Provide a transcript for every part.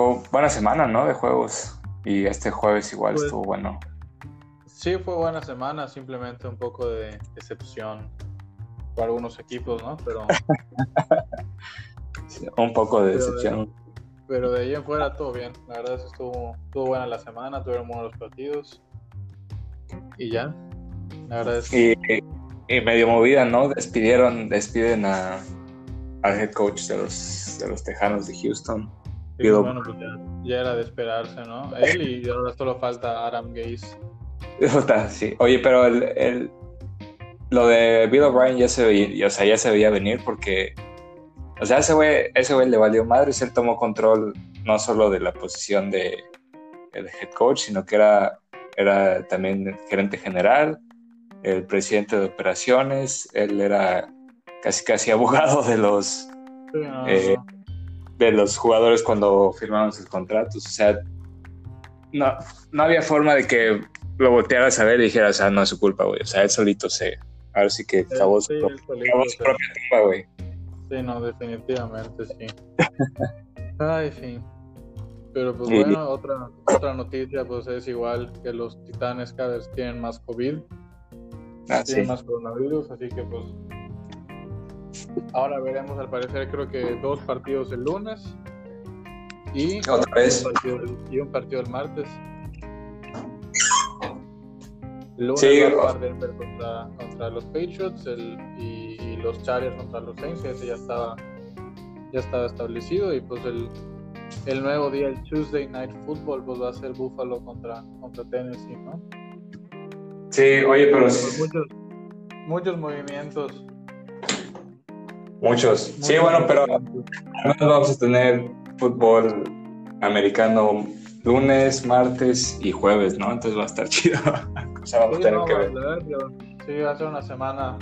Fue buena semana, ¿no? De juegos. Y este jueves igual Pues- estuvo bueno. Sí, fue buena semana, simplemente un poco de decepción por algunos equipos, ¿no? Pero, Sí, Un poco de Pero de- decepción. pero de ahí en fuera todo bien. La verdad es que estuvo, estuvo buena la semana, tuvieron buenos partidos. Y ya. La verdad es que Y, y medio movida, ¿no? Despidieron, despiden a, al head coach de los, de los Tejanos de Houston. Sí, bueno, pues ya, ya era de esperarse, ¿no? Él y ahora solo falta Adam Gaze. Sí. Oye, pero el, el- lo de Bill O'Brien ya se veía, o sea, ya se veía venir porque, o sea, ese güey, ese güey le valió madre y él tomó control no solo de la posición de el head coach, sino que era, era también el gerente general, el presidente de operaciones, él era casi casi abogado de los Sí, no, Eh, no. De los jugadores cuando firmaron sus contratos. O sea, no, no había forma de que lo voltearas a ver y dijeras, ah, no es su culpa, güey. O sea, él solito se. Ahora sí que su, Sí, pro- él solito cavó su propia tumba, güey. Sí, no, definitivamente sí. Ay, sí. Pero pues Y- bueno, otra, otra noticia pues es igual que los Titanes cada vez tienen más COVID, Ah, tienen sí. más coronavirus, así que pues ahora veremos al parecer creo que dos partidos el lunes y Otra vez. un partido, y un partido el martes. El lunes Sí, va a Denver contra, contra los Patriots el, y, y los Chargers contra los Saints, ese ya estaba, ya estaba establecido. Y pues el, el nuevo día, el Tuesday Night Football, pues va a ser Buffalo contra, contra Tennessee, ¿no? Sí, oye, pero muchos, muchos movimientos. Muchos. Sí, bueno, pero vamos a tener fútbol americano lunes, martes y jueves, ¿no? Entonces va a estar chido. O sea, vamos a tener no, que ver. sí, va a ser una semana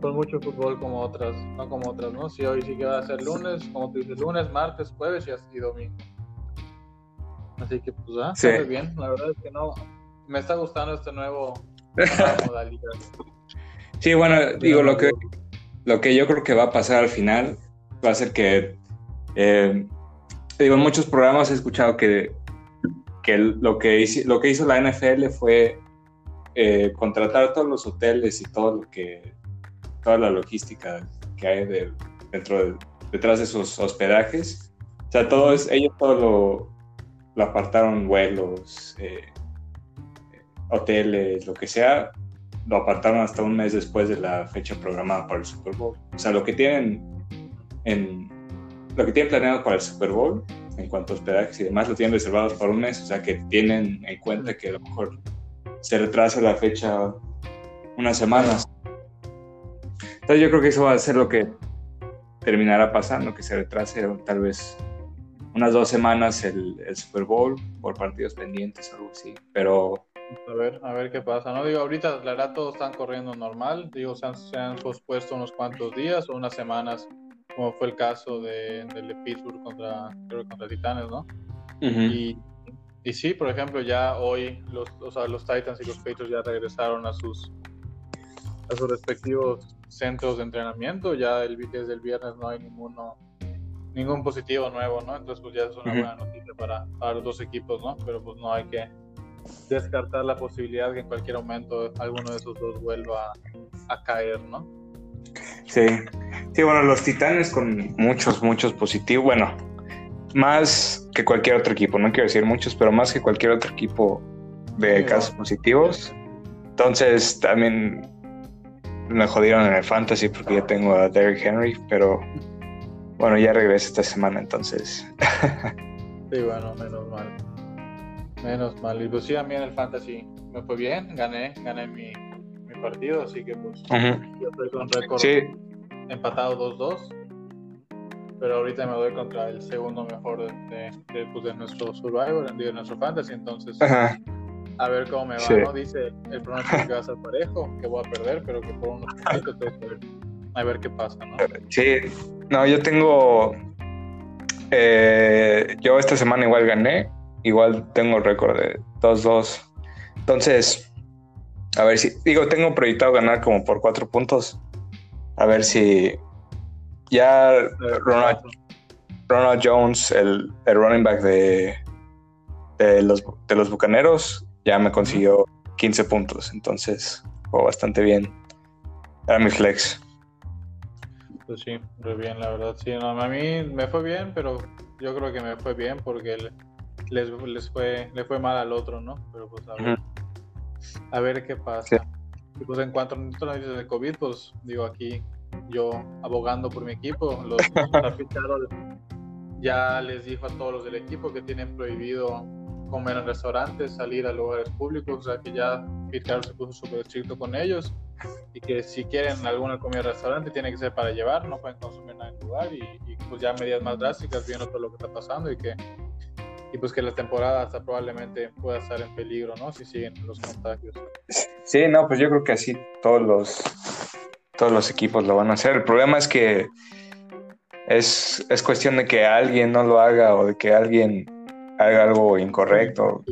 con mucho fútbol como otras, no como otras, ¿no? Sí, hoy sí que va a ser lunes, como tú dices, lunes, martes, jueves y así domingo. Así que pues, ah, Sí. muy bien. La verdad es que no, me está gustando este nuevo modalidad. Sí, bueno, digo, lo que, lo que yo creo que va a pasar al final va a ser que, eh, digo, en muchos programas he escuchado que, que lo, que hizo, lo que hizo la NFL fue eh, contratar todos los hoteles y todo lo que, toda la logística que hay de- dentro de- detrás de sus hospedajes. O sea, todo ellos todo lo, lo apartaron, vuelos, eh, hoteles, lo que sea, lo apartaron hasta un mes después de la fecha programada para el Super Bowl. O sea, lo que tienen en lo que tienen planeado para el Super Bowl en cuanto a hospedajes y demás lo tienen reservados para un mes, o sea que tienen en cuenta que a lo mejor se retrasa la fecha unas semanas. Entonces yo creo que eso va a ser lo que terminará pasando, que se retrase tal vez unas dos semanas el, el Super Bowl por partidos pendientes o algo así. Pero A ver, a ver qué pasa. No digo, ahorita la verdad todos están corriendo normal. Digo, se han, se han pospuesto unos cuantos días o unas semanas, como fue el caso de, del de Pittsburgh contra, creo que contra Titanes, ¿no? Y, y sí, por ejemplo, ya hoy los, o sea, los Titans y los Patriots ya regresaron a sus a sus respectivos centros de entrenamiento. Ya el, desde el viernes no hay ninguno ningún positivo nuevo, ¿no? Entonces pues ya es una buena noticia para, para los dos equipos, ¿no? Pero pues no hay que descartar la posibilidad que en cualquier momento alguno de esos dos vuelva a, a caer, ¿no? Sí, sí, bueno, los Titanes con muchos, muchos positivos, bueno, más que cualquier otro equipo, no quiero decir muchos, pero más que cualquier otro equipo de Sí, casos no. positivos. Entonces también me jodieron en el fantasy porque ya tengo a Derrick Henry, pero bueno, ya regresa esta semana, entonces. Sí, bueno, menos mal. Menos mal. Y pues sí, a mí en el fantasy me fue bien, gané, gané mi, mi partido, así que pues yo estoy con récord Sí, empatado 2-2. Pero ahorita me doy contra el segundo mejor de, de, de, pues, de nuestro Survivor, de nuestro fantasy, entonces ajá. a ver cómo me va, Sí. ¿no? Dice el pronóstico que va a ser parejo, que voy a perder, pero que por unos a ver, a ver qué pasa, ¿no? Sí, no, yo tengo. eh, yo esta semana igual gané. Igual tengo récord de 2-2. Entonces, a ver si. Digo, tengo proyectado ganar como por 4 puntos. A ver si. Ya Ronald, Jones, el, el running back de, de, los, de los Bucaneros, ya me consiguió 15 puntos. Entonces, fue bastante bien. Era mi flex. Pues sí, muy bien, la verdad. Sí, no, a mí me fue bien, pero yo creo que me fue bien porque les, les fue, le fue mal al otro, ¿no? Pero pues a ver, a ver qué pasa. Y pues en cuanto a noticias de COVID, pues digo aquí yo abogando por mi equipo, los ya les dijo a todos los del equipo que tienen prohibido comer en restaurantes, salir a lugares públicos, o sea que ya Pete se puso súper estricto con ellos y que si quieren alguna comida en restaurante tiene que ser para llevar, no pueden consumir nada en lugar y, pues ya medidas más drásticas viendo todo lo que está pasando y que y pues que la temporada hasta probablemente pueda estar en peligro, ¿no? Si siguen los contagios. Sí, no, pues yo creo que así todos los todos los equipos lo van a hacer. El problema es que es, es cuestión de que alguien no lo haga o de que alguien haga algo incorrecto.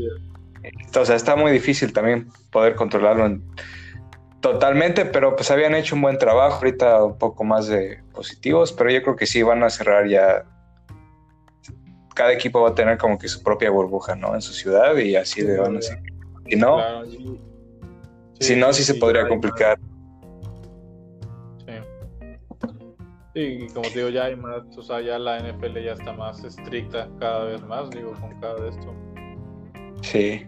O sea, está muy difícil también poder controlarlo totalmente, pero pues habían hecho un buen trabajo, ahorita un poco más de positivos, pero yo creo que sí van a cerrar ya. Cada equipo va a tener como que su propia burbuja, ¿no? En su ciudad y así de van a. Si no, si no, sí, se podría complicar. Sí, como te digo, ya hay más, o sea, ya la NFL ya está más estricta cada vez más, digo, con cada de esto. Sí.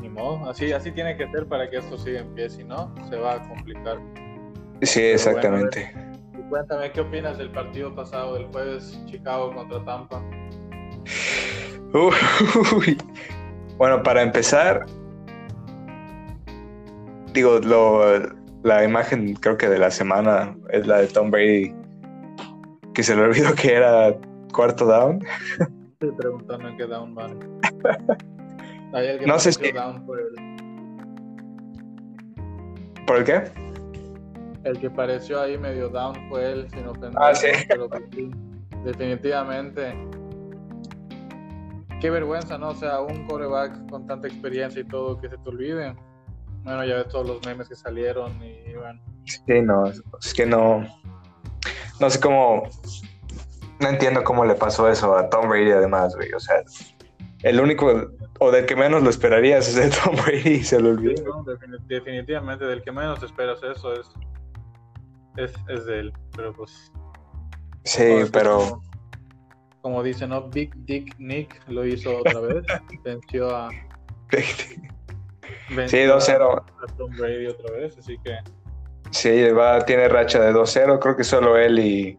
Ni modo, así, así tiene que ser para que esto siga en pie, si no, se va a complicar. Sí, exactamente. cuéntame, ¿qué opinas del partido pasado del jueves, Chicago contra Tampa? Bueno, para empezar, digo, lo, la imagen creo que de la semana es la de Tom Brady que se le olvidó que era cuarto down. Estoy preguntando en qué down van. no sé si. por, el... ¿Por el qué? El que pareció ahí medio down fue él, sin ofender. Ah, sí. Pero definitivamente. Qué vergüenza, ¿no? O sea, un coreback con tanta experiencia y todo que se te olvide. Bueno, ya ves todos los memes que salieron y bueno. Sí, no, es que no no sé cómo, no entiendo cómo le pasó eso a Tom Brady además, güey. O sea, el único, o del que menos lo esperarías es de Tom Brady y se lo olvidó. definitivamente, del que menos esperas eso es, es, es de él, pero pues... Sí, pero... Como, dice, ¿no? Big Dick Nick lo hizo otra vez, venció a... sí, 2-0. A Tom Brady otra vez, así que... Sí, va, tiene racha de 2-0, creo que solo él y...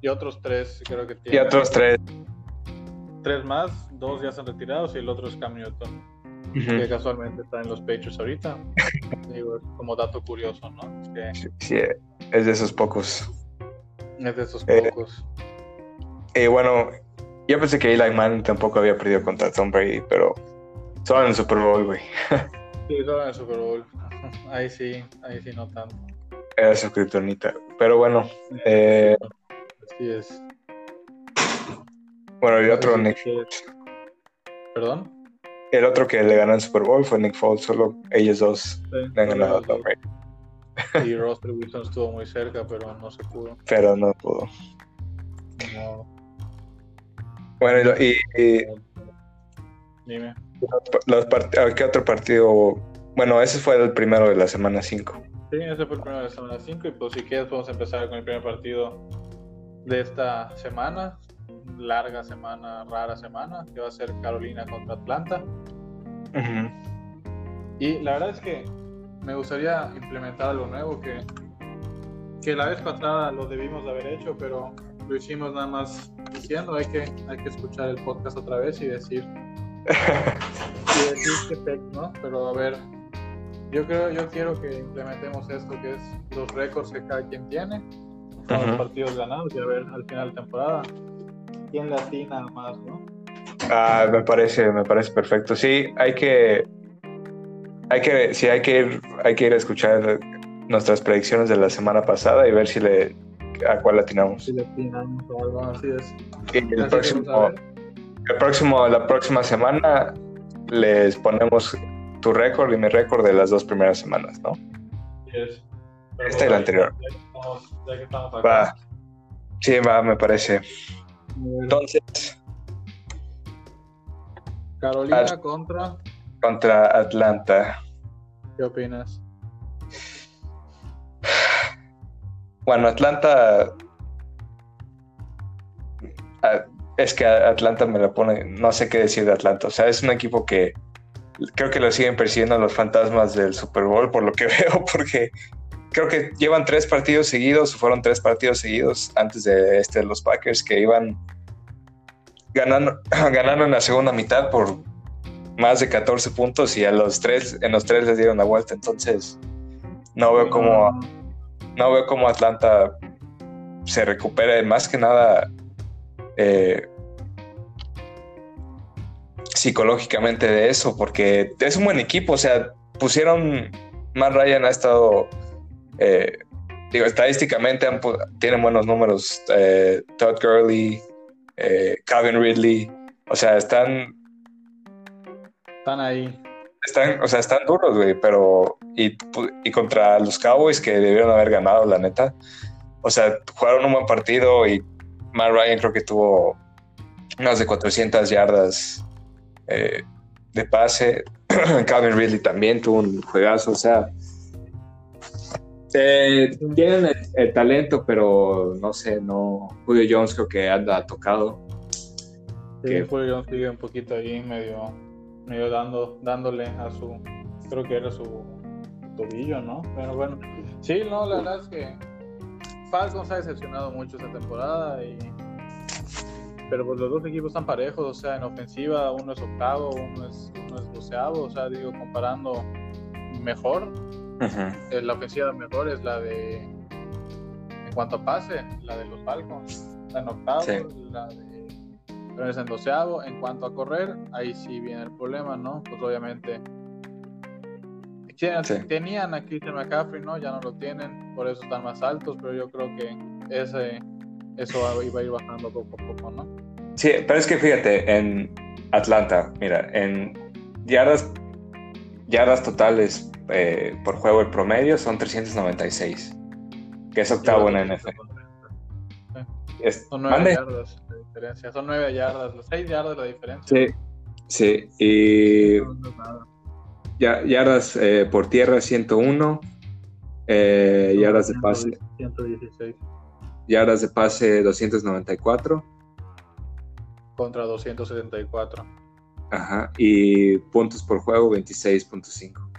Y otros tres, creo que tiene. Y otros tres. Tres más, dos ya están retirados y el otro es Cam Newton, que casualmente está en los Patriots ahorita. Digo, como dato curioso, ¿no? Sí, es de esos pocos. Es de esos pocos. Y bueno, yo pensé que Eli Manning tampoco había perdido contra Tom Brady, pero solo en el Super Bowl, güey. sí, solo en el Super Bowl. Ahí sí, ahí sí no tanto. Era su criptonita. Pero bueno. Eh, Así es. Bueno, y otro Nick ¿Perdón? El otro que le ganó el Super Bowl fue Nick Foles, solo ellos dos le han ganado a Tom Brady. Y Russell Wilson estuvo muy cerca, pero no se pudo. Pero no pudo. Bueno, y, y, Dime. Los ¿Qué otro partido? Bueno, ese fue el primero de la semana 5. Sí, ese fue el primero de la semana 5 y pues si quieres podemos empezar con el primer partido de esta semana, larga semana, rara semana, que va a ser Carolina contra Atlanta. Y la verdad es que me gustaría implementar algo nuevo que, que la vez pasada lo debimos de haber hecho, pero lo hicimos nada más diciendo, hay que, hay que escuchar el podcast otra vez y decir, y decir qué ¿no? Pero a ver, yo creo, yo quiero que implementemos esto que es los récords que cada quien tiene, los partidos ganados y a ver al final de temporada quién latina más, ¿no? Ah, me parece, me parece perfecto. Sí, hay que, hay que, sí, hay que ir, hay que ir a escuchar nuestras predicciones de la semana pasada y ver si le, a cuál latinamos. Si latinamos o algo así es. Y el próximo, el próximo, la próxima semana les ponemos tu récord y mi récord de las dos primeras semanas, ¿no? Yes. Esta y la anterior. Va. Sí, va, me parece. Entonces. Carolina contra. Contra Atlanta. ¿Qué opinas? Bueno, Atlanta. Es que Atlanta me la pone. No sé qué decir de Atlanta. O sea, es un equipo que creo que lo siguen persiguiendo los fantasmas del Super Bowl, por lo que veo, porque creo que llevan tres partidos seguidos, fueron tres partidos seguidos antes de este los Packers que iban ganando, ganando en la segunda mitad por más de 14 puntos y a los tres, en los tres les dieron la vuelta. Entonces, no veo cómo, no veo cómo Atlanta se recupere más que nada eh, psicológicamente de eso, porque es un buen equipo, o sea, pusieron, Matt Ryan ha estado, eh, digo, estadísticamente tienen buenos números, eh, Todd Gurley, Calvin Ridley, o sea, están... Están ahí. Están, o sea, están duros, güey, pero... Y, y contra los Cowboys que debieron haber ganado, la neta. O sea, jugaron un buen partido y Matt Ryan creo que tuvo más de 400 yardas eh, de pase. Calvin Ridley también tuvo un juegazo, o sea, eh, tienen el, talento, pero no sé, no. Julio Jones creo que anda tocado. que... Julio Jones sigue un poquito ahí, medio, medio dando, dándole a su, creo que era su tobillo, ¿no? Pero bueno, sí, no, la verdad es que Falcons ha decepcionado mucho esta temporada y pero pues los dos equipos están parejos, o sea, en ofensiva uno es octavo, uno es, uno es doceavo, o sea, digo, comparando mejor, eh, la ofensiva mejor es la de, en cuanto a pase, la de los Falcons, está en octavo, la de, pero es en doceavo, en cuanto a correr, ahí sí viene el problema, ¿no? Pues obviamente tenían a Christian McCaffrey, ¿no? Ya no lo tienen, por eso están más altos, pero yo creo que ese eso iba a ir bajando poco a poco, ¿no? Sí, pero es que fíjate, en Atlanta, mira, en yardas, yardas totales eh, por juego el promedio son 396, que es octavo en la NFL. Son nueve yardas la diferencia, son nueve yardas, las seis yardas la diferencia. Sí, sí, y yardas eh, por tierra 101, eh, yardas de pase 116 yardas de pase 294. Contra 274. Ajá, y puntos por juego 26.5.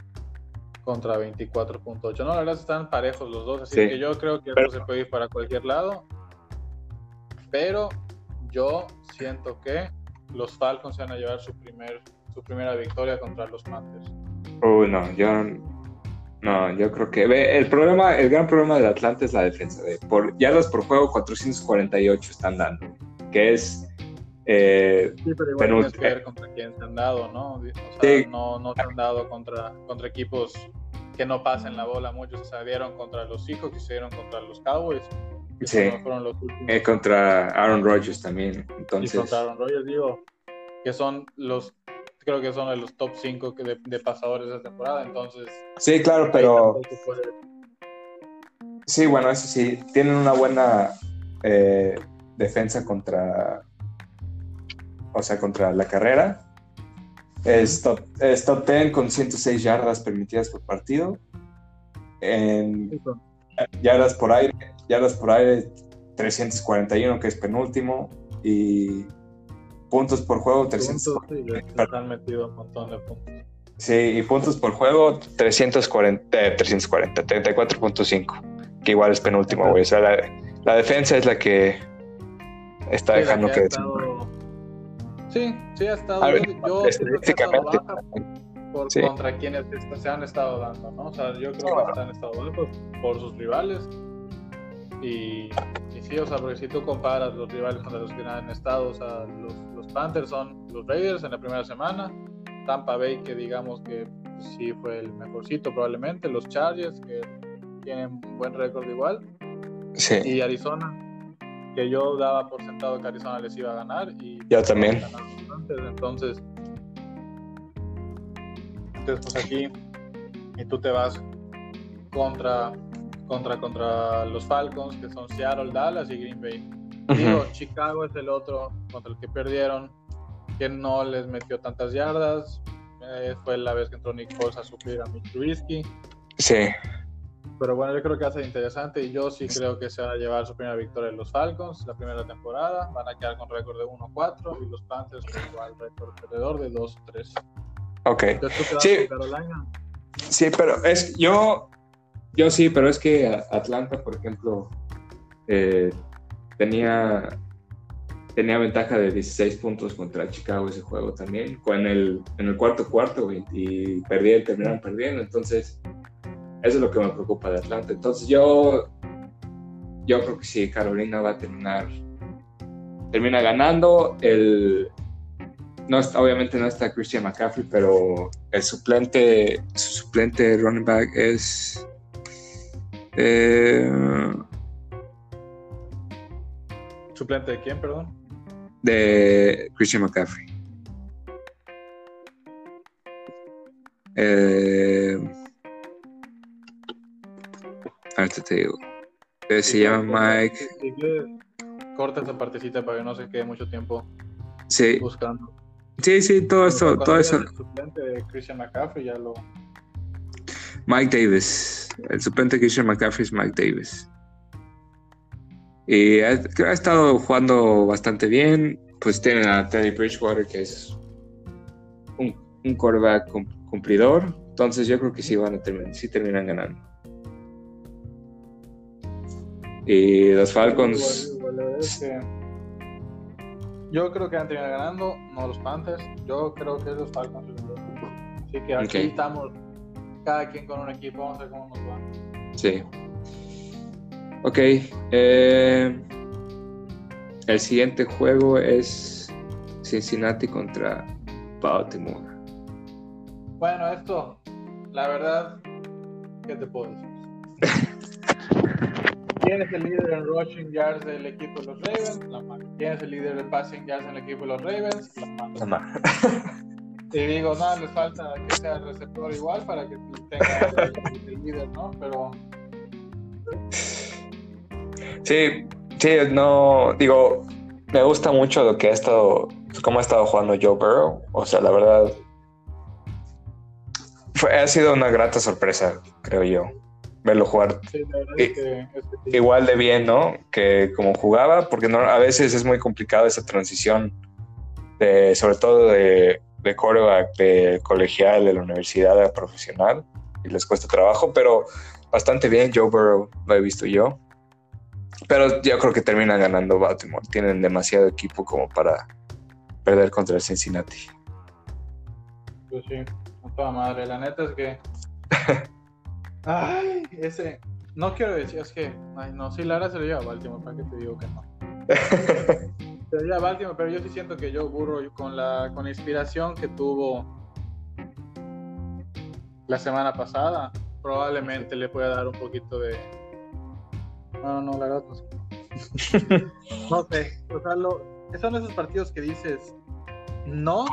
Contra 24.8. No, la verdad están parejos los dos, así que yo creo que esto se puede ir para cualquier lado. Pero yo siento que los Falcons se van a llevar su, primer, su primera victoria contra los Panthers. Uy, no, yo no, yo creo que el problema, el gran problema del Atlante es la defensa. De, por yardas por juego 448 están dando, que es eh, sí, pero igual tienes que ver contra quién se han dado, ¿no? O sea, no, no se han dado contra, contra equipos que no pasen la bola. Muchos se dieron contra los Seahawks y se dieron contra los Cowboys. Sí. Fueron los últimos. Eh, contra Aaron Rodgers también. Entonces... Y contra Aaron Rodgers, digo, que son los creo que son de los top 5 de, de, pasadores de temporada, entonces... Sí, claro, pero... Sí, bueno, eso sí, tienen una buena eh, defensa contra... O sea, contra la carrera. Es top, es top 10 con 106 yardas permitidas por partido. En yardas por aire, yardas por aire 341, que es penúltimo. Y puntos por juego, 300. sí, han metido un montón de puntos. Sí, y puntos por juego, 340, 340 34.5, que igual es penúltimo, güey. O sea, la, defensa es la que está dejando que... Sí, sí, ha estado. yo estadísticamente. Por contra quienes se han estado dando, ¿no? O sea, yo creo que se han estado dando por sus rivales. Y, y, sí, o sea, porque si tú comparas los rivales contra los que han estado, o sea, los, Panthers son los Raiders en la primera semana, Tampa Bay que digamos que sí fue el mejorcito probablemente, los Chargers que tienen buen récord igual, sí. y Arizona que yo daba por sentado que Arizona les iba a ganar y yo también. Entonces pues aquí y tú te vas contra contra contra los Falcons que son Seattle, Dallas y Green Bay Digo, Chicago es el otro contra el que perdieron, que no les metió tantas yardas. Eh, fue la vez que entró Nick Foles a suplir a Mitch Trubisky. Sí. Pero bueno, yo creo que ser interesante y yo sí creo que se va a llevar su primera victoria en los Falcons la primera temporada. Van a quedar con récord de 1-4 y los Panthers con igual récord alrededor de 2-3. Ok. Entonces, ¿tú te vas Sí. Carolina? Sí, pero es yo, yo sí, pero es que Atlanta, por ejemplo, eh, tenía tenía ventaja de 16 puntos contra Chicago ese juego también, con el, en el cuarto cuarto güey, y perdieron, terminaron perdiendo, entonces eso es lo que me preocupa de Atlanta. Entonces yo yo creo que sí, Carolina va a terminar termina ganando el no está, obviamente no está Christian McCaffrey, pero el suplente, su suplente running back es eh, ¿Suplente de quién, perdón? de Christian McCaffrey. Eh, ahorita te digo. Eh, se llama Mike. Corta esa partecita para que no se quede mucho tiempo Sí, buscando. Sí, sí, todo Cuando todo eso. el suplente de Christian McCaffrey ya lo... Mike Davis. El suplente de Christian McCaffrey es Mike Davis. Y ha, ha estado jugando bastante bien. Pues tienen a Teddy Bridgewater, que es un, un quarterback cum- cumplidor. Entonces yo creo que sí van a terminar, sí terminan ganando. Y los Falcons. Igual, igual, yo creo que van a terminar ganando, no los Panthers. Yo creo que es los Falcons. Así que aquí estamos, cada quien con un equipo, vamos a ver cómo nos va. Sí. Ok. eh, el siguiente juego es Cincinnati contra Baltimore. Bueno, esto, la verdad, ¿qué te puedo decir? ¿Quién es el líder en rushing yards del equipo de los Ravens? Lamar. ¿Quién es el líder en passing yards en el equipo de los Ravens? Lamar. Y digo, nada, les falta que sea el receptor igual para que tenga el, el líder, ¿no? Pero Sí, sí, no, digo, me gusta mucho lo que ha estado, cómo ha estado jugando Joe Burrow. O sea, la verdad, fue, ha sido una grata sorpresa, creo yo, verlo jugar sí, es que, es igual de bien, ¿no? Que como jugaba, porque no, a veces es muy complicado esa transición, de, sobre todo de, de quarterback, de colegial, de la universidad a profesional, y les cuesta trabajo, pero bastante bien Joe Burrow, lo he visto yo. Pero yo creo que terminan ganando Baltimore. Tienen demasiado equipo como para perder contra el Cincinnati. Pues sí, con toda madre. La neta es que. Ay, ese. No quiero decir, es que. Ay, no, sí, Lara se lo lleva a Baltimore, ¿para qué te digo que no? Se lo lleva a Baltimore, pero yo sí siento que Joe Burrow, con la, con la inspiración que tuvo la semana pasada, probablemente le pueda dar un poquito de. No, no, la verdad no sé. No sé, o sea, lo, son esos partidos que dices, no,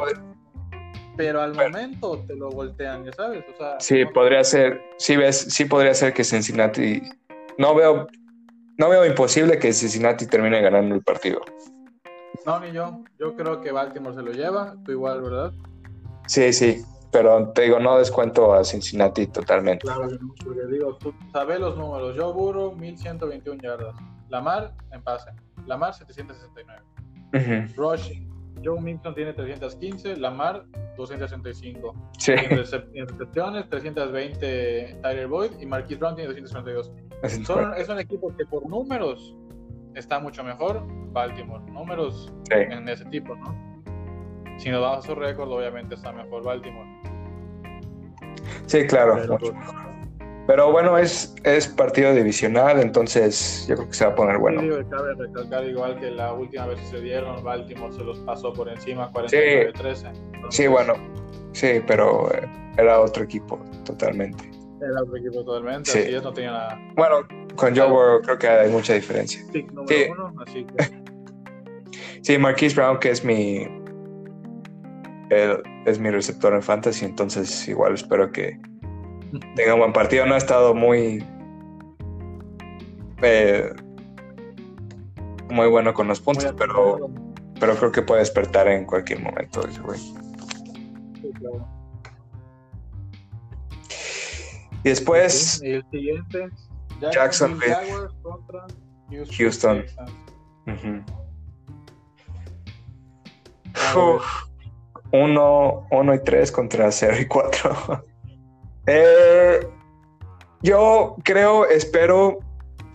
pero al Pero- momento te lo voltean, ya sabes, o sea, Sí, no- podría ser, sí ves, sí podría ser que Cincinnati, no veo, no veo imposible que Cincinnati termine ganando el partido. no, ni yo, yo creo que Baltimore se lo lleva, tú igual, ¿verdad? Sí, sí, pero te digo, no descuento a Cincinnati totalmente. Claro porque digo, tú sabes los números, Joe Burrow, 1121 yardas, Lamar en pase, Lamar 769, Ujú, rushing, Joe Mixon tiene 315, Lamar 265. Sí, En, recep- en recepciones, 320 Tyler Boyd y Marquis Brown tiene 242. Son, es un equipo que por números está mucho mejor Baltimore. Números Sí. en ese tipo, ¿no? Si nos vamos a su récord, obviamente está mejor Baltimore. sí, claro. Pero, mucho. Pero bueno, es, es partido divisional, entonces yo creo que se va a poner bueno. sí, cabe recalcar igual que la última vez que se dieron, Baltimore se los pasó por encima 49-13. Sí, bueno, sí, pero eh, era otro equipo totalmente. Era otro equipo totalmente, Sí. así ellos no tenían nada. Bueno, con Joe Burrow creo que hay mucha diferencia. Pick número Sí. uno, así que Sí, Marquise Brown, que es mi él es mi receptor en fantasy, entonces igual espero que tenga un buen partido. No ha estado muy eh, muy bueno con los puntos, pero, pero creo que puede despertar en cualquier momento ese güey. Sí, claro. Y después. Y el siguiente, Jacksonville Jaguars contra Houston. Houston. uno, uno y tres contra 0 y 4. Eh, yo creo, espero,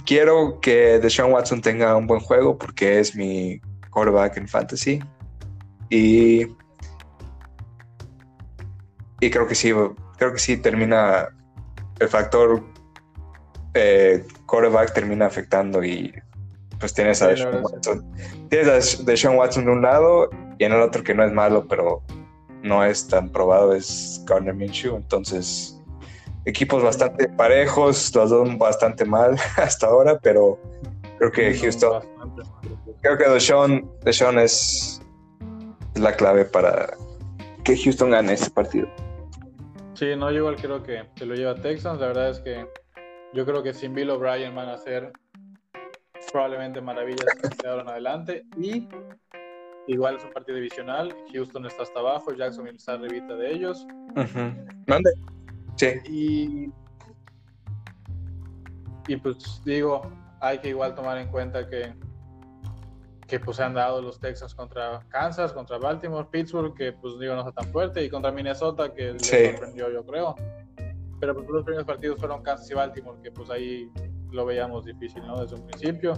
quiero que Deshaun Watson tenga un buen juego porque es mi quarterback en fantasy. Y, y creo que sí, creo que sí termina el factor eh, quarterback termina afectando y pues tienes a Deshaun Watson. Tienes a Deshaun Watson de un lado y en el otro que no es malo, pero no es tan probado, es Garner Minshew. Entonces, equipos bastante parejos, los dos bastante mal hasta ahora, pero creo que Houston, creo que Deshaun, Deshaun es la clave para que Houston gane este partido. Sí, no, yo igual creo que se lo lleva Texans. La verdad es que yo creo que sin Bill O'Brien van a hacer probablemente maravillas de ahora en adelante. Y igual es un partido divisional. Houston está hasta abajo, Jacksonville está arribita de ellos. Mande. Sí. Y, y pues digo, hay que igual tomar en cuenta que que pues se han dado los Texans contra Kansas, contra Baltimore, Pittsburgh, que pues digo no está tan fuerte, y contra Minnesota, que le sorprendió yo creo. Pero pues los primeros partidos fueron Kansas y Baltimore, que pues ahí lo veíamos difícil, ¿no? Desde un principio.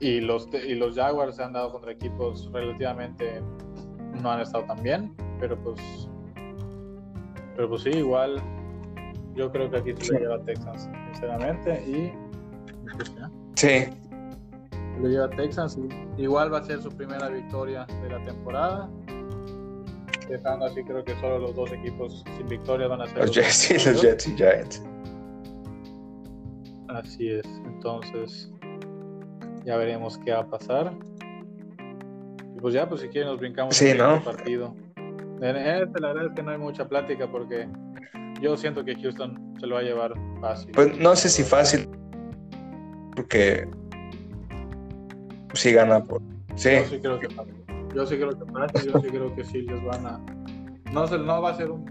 Y los, y los Jaguars se han dado contra equipos relativamente no han estado tan bien, pero pues pero pues sí, igual yo creo que aquí se lo lleva Texans, sinceramente, y pues, Sí, lo lleva Texas. Igual va a ser su primera victoria de la temporada. Dejando así, creo que solo los dos equipos sin victoria van a ser los, Jets, los Jets y Giants. Así es. Entonces, ya veremos qué va a pasar. Y pues ya, pues si quieren, nos brincamos sí, ¿no? partido. En este, la verdad es que no hay mucha plática porque yo siento que Houston se lo va a llevar fácil. Pues no sé si fácil, porque sí gana por. Sí. Yo sí creo que Yo sí creo que yo sí creo que sí les van a. No, no va a ser un,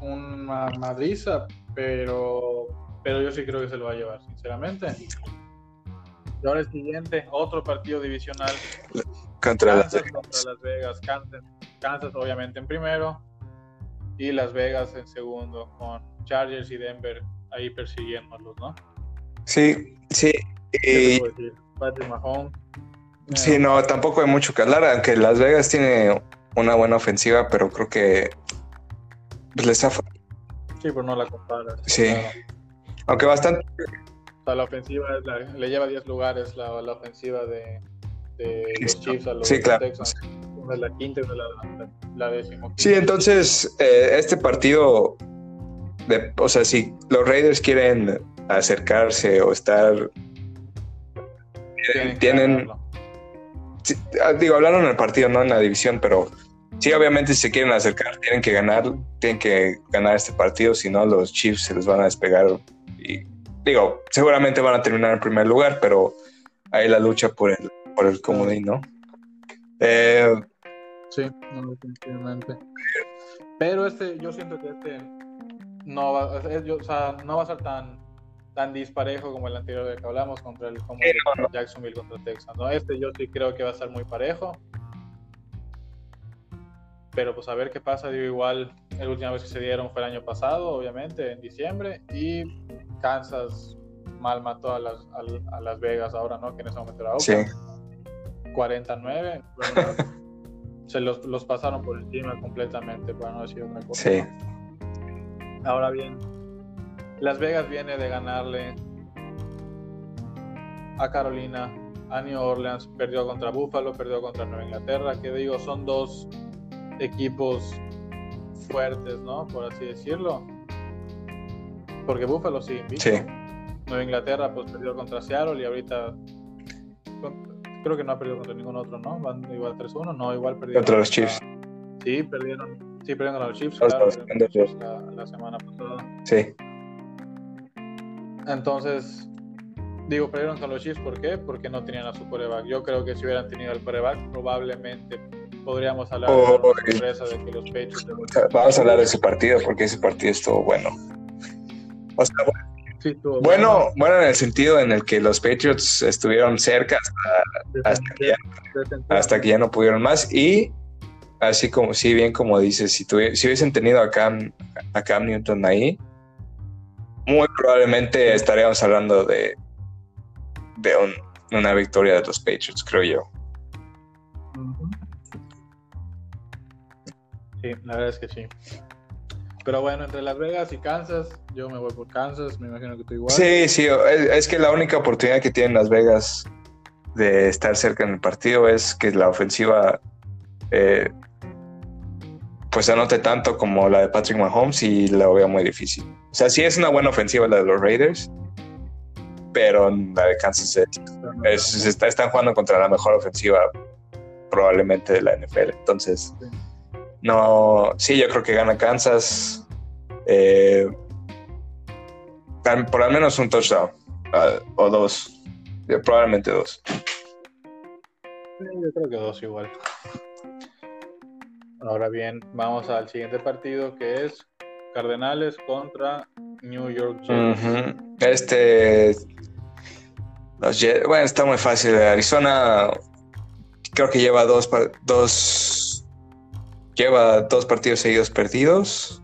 una madriza, pero, pero yo sí creo que se lo va a llevar, sinceramente. Y ahora el siguiente, otro partido divisional. Contra, Kansas, las, contra las Vegas. Kansas, Kansas, obviamente, en primero. Y Las Vegas en segundo, con Chargers y Denver ahí persiguiéndolos, ¿no? Sí, sí. Y, Patrick Mahomes. Sí, no, tampoco hay mucho que hablar, aunque Las Vegas tiene una buena ofensiva, pero creo que pues, les ha Sí, pero no la compara. Sí. Aunque bastante. O sea, la ofensiva le lleva 10 lugares la, la ofensiva de, de los Chiefs a los sí, claro. Texans. Una es la quinta y una la, la, décima. Sí, entonces, eh, este partido, de, o sea, si los Raiders quieren acercarse o estar tienen, ah, digo, hablaron en el partido, no en la división, pero sí, obviamente si se quieren acercar, tienen que ganar, tienen que ganar este partido, si no los Chiefs se les van a despegar y digo, seguramente van a terminar en primer lugar, pero hay la lucha por el, por el comodín, ¿no? Eh, sí, definitivamente. Pero este, yo siento que este no va, o sea, no va a ser tan tan disparejo como el anterior del que hablamos contra el como Jacksonville contra Texas. ¿no? Este yo sí creo que va a estar muy parejo. Pero pues a ver qué pasa. Digo, igual el última vez que se dieron fue el año pasado, obviamente, en diciembre. Y Kansas mal mató a Las, a, las Vegas ahora, ¿no? Que en ese momento era Oakland. Sí. 49. Se los, los, pasaron por encima completamente, para no decir otra cosa. Sí. Ahora bien, las Vegas viene de ganarle a Carolina, a New Orleans, perdió contra Buffalo, perdió contra Nueva Inglaterra, que digo, son dos equipos fuertes, ¿no? Por así decirlo. Porque Buffalo sí, Sí. Nueva Inglaterra pues perdió contra Seattle y ahorita creo que no ha perdido contra ningún otro, ¿no? Van igual 3-1, no, igual perdió contra los Chiefs. Sí, perdieron, sí, perdieron contra los Chiefs, claro, la, la semana pasada. Sí. Entonces, Digo, perdieron con los Chiefs, ¿por qué? Porque no tenían a su coreback. Yo creo que si hubieran tenido al coreback, probablemente podríamos hablar Oh, de una sorpresa de que los Patriots... Vamos a hablar de ese partido porque ese partido estuvo bueno. O sea, Sí, bueno, bueno en el sentido en el que los Patriots estuvieron cerca hasta, hasta que ya, hasta que ya no pudieron más y así como, sí, bien como dices, si, tuvi- si hubiesen tenido a Cam, a Cam Newton ahí, muy probablemente estaríamos hablando de, de un- una victoria de los Patriots, creo yo. Sí, la verdad es que sí. Pero bueno, entre Las Vegas y Kansas, yo me voy por Kansas, me imagino que tú igual. Sí, sí, es, es que la única oportunidad que tienen Las Vegas de estar cerca en el partido es que la ofensiva eh, pues anote tanto como la de Patrick Mahomes y la veo muy difícil. O sea, sí es una buena ofensiva la de los Raiders, pero la de Kansas es, es- está- están jugando contra la mejor ofensiva probablemente de la NFL. Entonces, no, sí, yo creo que gana Kansas. eh, por al menos un touchdown ah, o dos, probablemente dos. Yo creo que dos igual. Ahora bien, vamos al siguiente partido que es Cardenales contra New York Jets. Este. Los Jets- bueno, está muy fácil. Arizona creo que lleva dos, dos. Lleva dos partidos seguidos perdidos.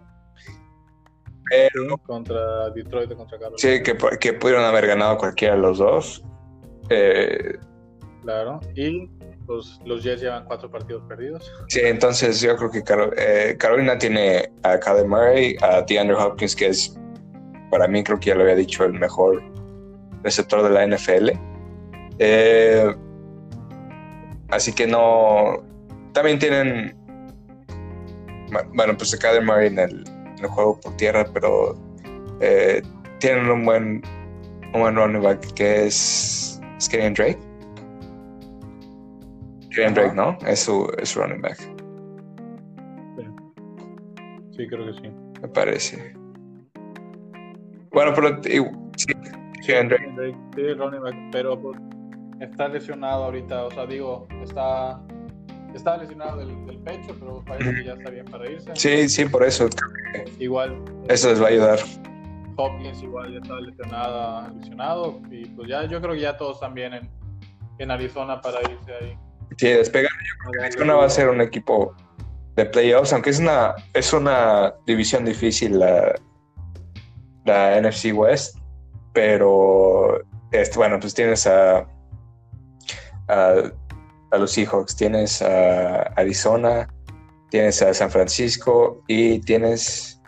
Pero Contra Detroit contra Carolina. sí, que, que pudieron haber ganado cualquiera de los dos. Eh, Claro. Y pues, los Jets llevan cuatro partidos perdidos. sí, entonces yo creo que eh, Carolina tiene a Kyler Murray, a DeAndre Hopkins, que es, para mí, creo que ya lo había dicho, el mejor receptor de la NFL. Eh, así que no. También tienen. Bueno, pues a Kyler Murray en el, en el juego por tierra, pero eh, tienen un buen, un buen running back que es. ¿Es Kenyon Drake? Kenyon. Drake, ¿no? Es su, es su running back, Sí, creo que sí. me parece. Bueno, pero y- sí, Kenyon Drake. Sí, el running back, pero pues, está lesionado ahorita. O sea, digo, está, está lesionado del, del pecho, pero parece que ya está bien para irse. Sí, sí, por eso. Igual, Eso les va a ayudar. Hopkins igual ya está lesionada, lesionado. Y pues ya, yo creo que ya todos están bien en, en Arizona para irse ahí. Sí, despegan. Arizona va a ser un equipo de playoffs, aunque es una, es una división difícil la, la NFC West, pero este, bueno, pues tienes a, a, a los Seahawks, tienes a Arizona, tienes a San Francisco y tienes,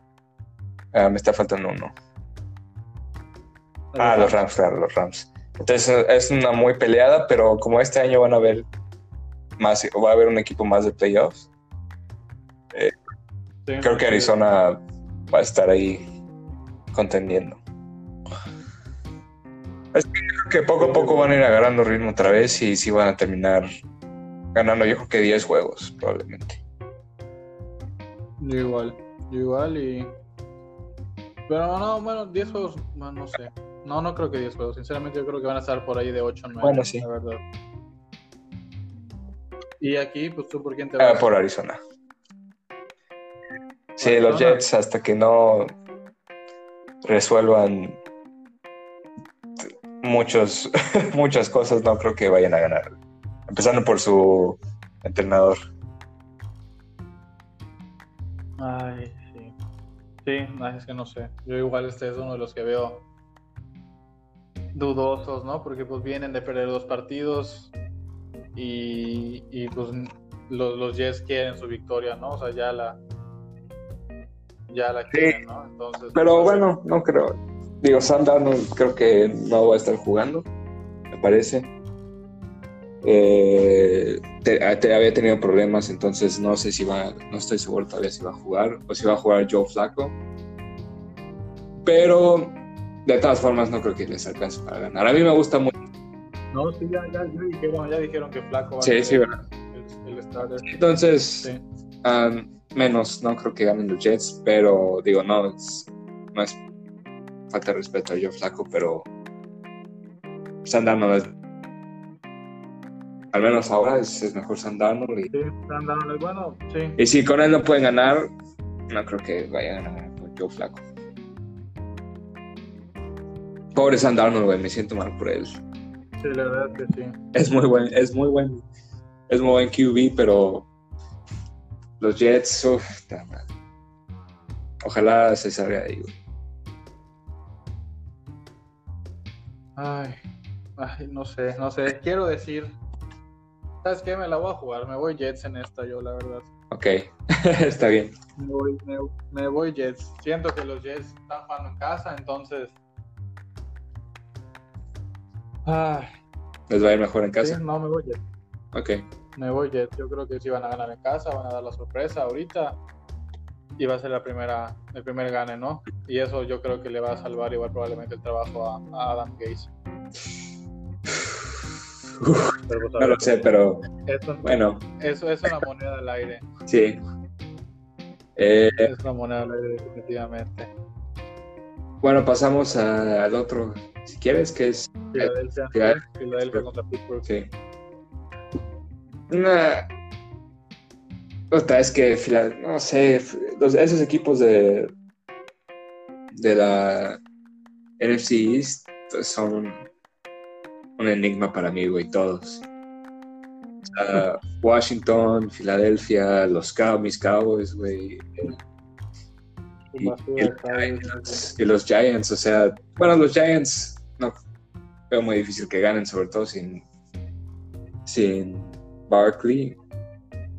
ah, me está faltando uno. Ah, los Rams, claro, los Rams. Entonces es una muy peleada, pero como este año van a haber más, va a haber un equipo más de playoffs, Sí, creo que Arizona va a estar ahí contendiendo. Es que creo que poco a poco van a ir agarrando ritmo otra vez y sí van a terminar ganando, yo creo que 10 juegos, probablemente. Yo igual, yo igual y... Pero no, bueno, 10 juegos, no, no sé. No, no creo que 10 juegos. Sinceramente yo creo que van a estar por ahí de 8 o 9. Bueno, sí. La verdad. Y aquí, pues tú por quién te Ah, vas. por Arizona. Sí, Arizona. los Jets hasta que no resuelvan muchos, muchas cosas, no creo que vayan a ganar. Empezando por su entrenador. Ay, sí. Sí, es que no sé. Yo igual este es uno de los que veo dudosos, ¿no? Porque pues vienen de perder dos partidos y, y pues los, los Jets quieren su victoria, ¿no? O sea, ya la ya la quieren, ¿no? Entonces, Pero bueno, no creo. Digo, Darnold creo que no va a estar jugando, me parece. Eh, te- te- había tenido problemas, entonces no sé si va, no estoy seguro todavía si va a jugar o si va a jugar Joe Flaco. Pero de todas formas no creo que les alcance para ganar. A mí me gusta mucho. No, sí, ya, ya, ya dijeron, ya dijeron que Flaco va Sí, a sí, el, el starter. Entonces, Sí. um, menos, no creo que ganen los Jets, pero digo, no es, no es falta de respeto a Joe Flaco, pero Sam Darnold es- Al menos ahora es, es mejor Sam Darnold. Y, Sí, Sam Darnold es bueno, sí. y si con él no pueden ganar, no creo que vayan a ganar con Joe Flaco. Pobre Sam Darnold, güey, me siento mal por él. Sí, la verdad es que sí. Es muy buen, es muy buen, es muy buen QB, pero los Jets, uff. Ojalá se salga de ahí, güey. Ay, ay, no sé, no sé. Quiero decir, ¿sabes qué? Me la voy a jugar. Me voy Jets en esta, yo, la verdad. Ok, está bien. Me voy, me, me voy Jets. Siento que los Jets están jugando en casa, entonces. Ay, Les va a ir mejor en sí, casa. no, me voy Jets. Ok, Me voy Jets. Yo creo que sí van a ganar en casa, van a dar la sorpresa ahorita. Y va a ser la primera, el primer gane, ¿no? Y eso yo creo que le va a salvar igual probablemente el trabajo a, a Adam Pero, pues, no ver, lo sé, pero Eso, bueno, eso es una moneda al aire. sí. Eh, Es una moneda al aire, definitivamente. bueno, pasamos a- al otro, si quieres, que es Filadelfia. Filadelfia. Contra Pittsburgh. Sí. Una. Otra es que, no sé, los- esos equipos de, de la NFC East son un enigma para mí, güey, todos. Sea, Washington, Filadelfia, los Cow- mis Cowboys, güey, y, los. Giants, y los Giants, o sea, bueno, los Giants no veo muy difícil que ganen, sobre todo sin, sin Barkley,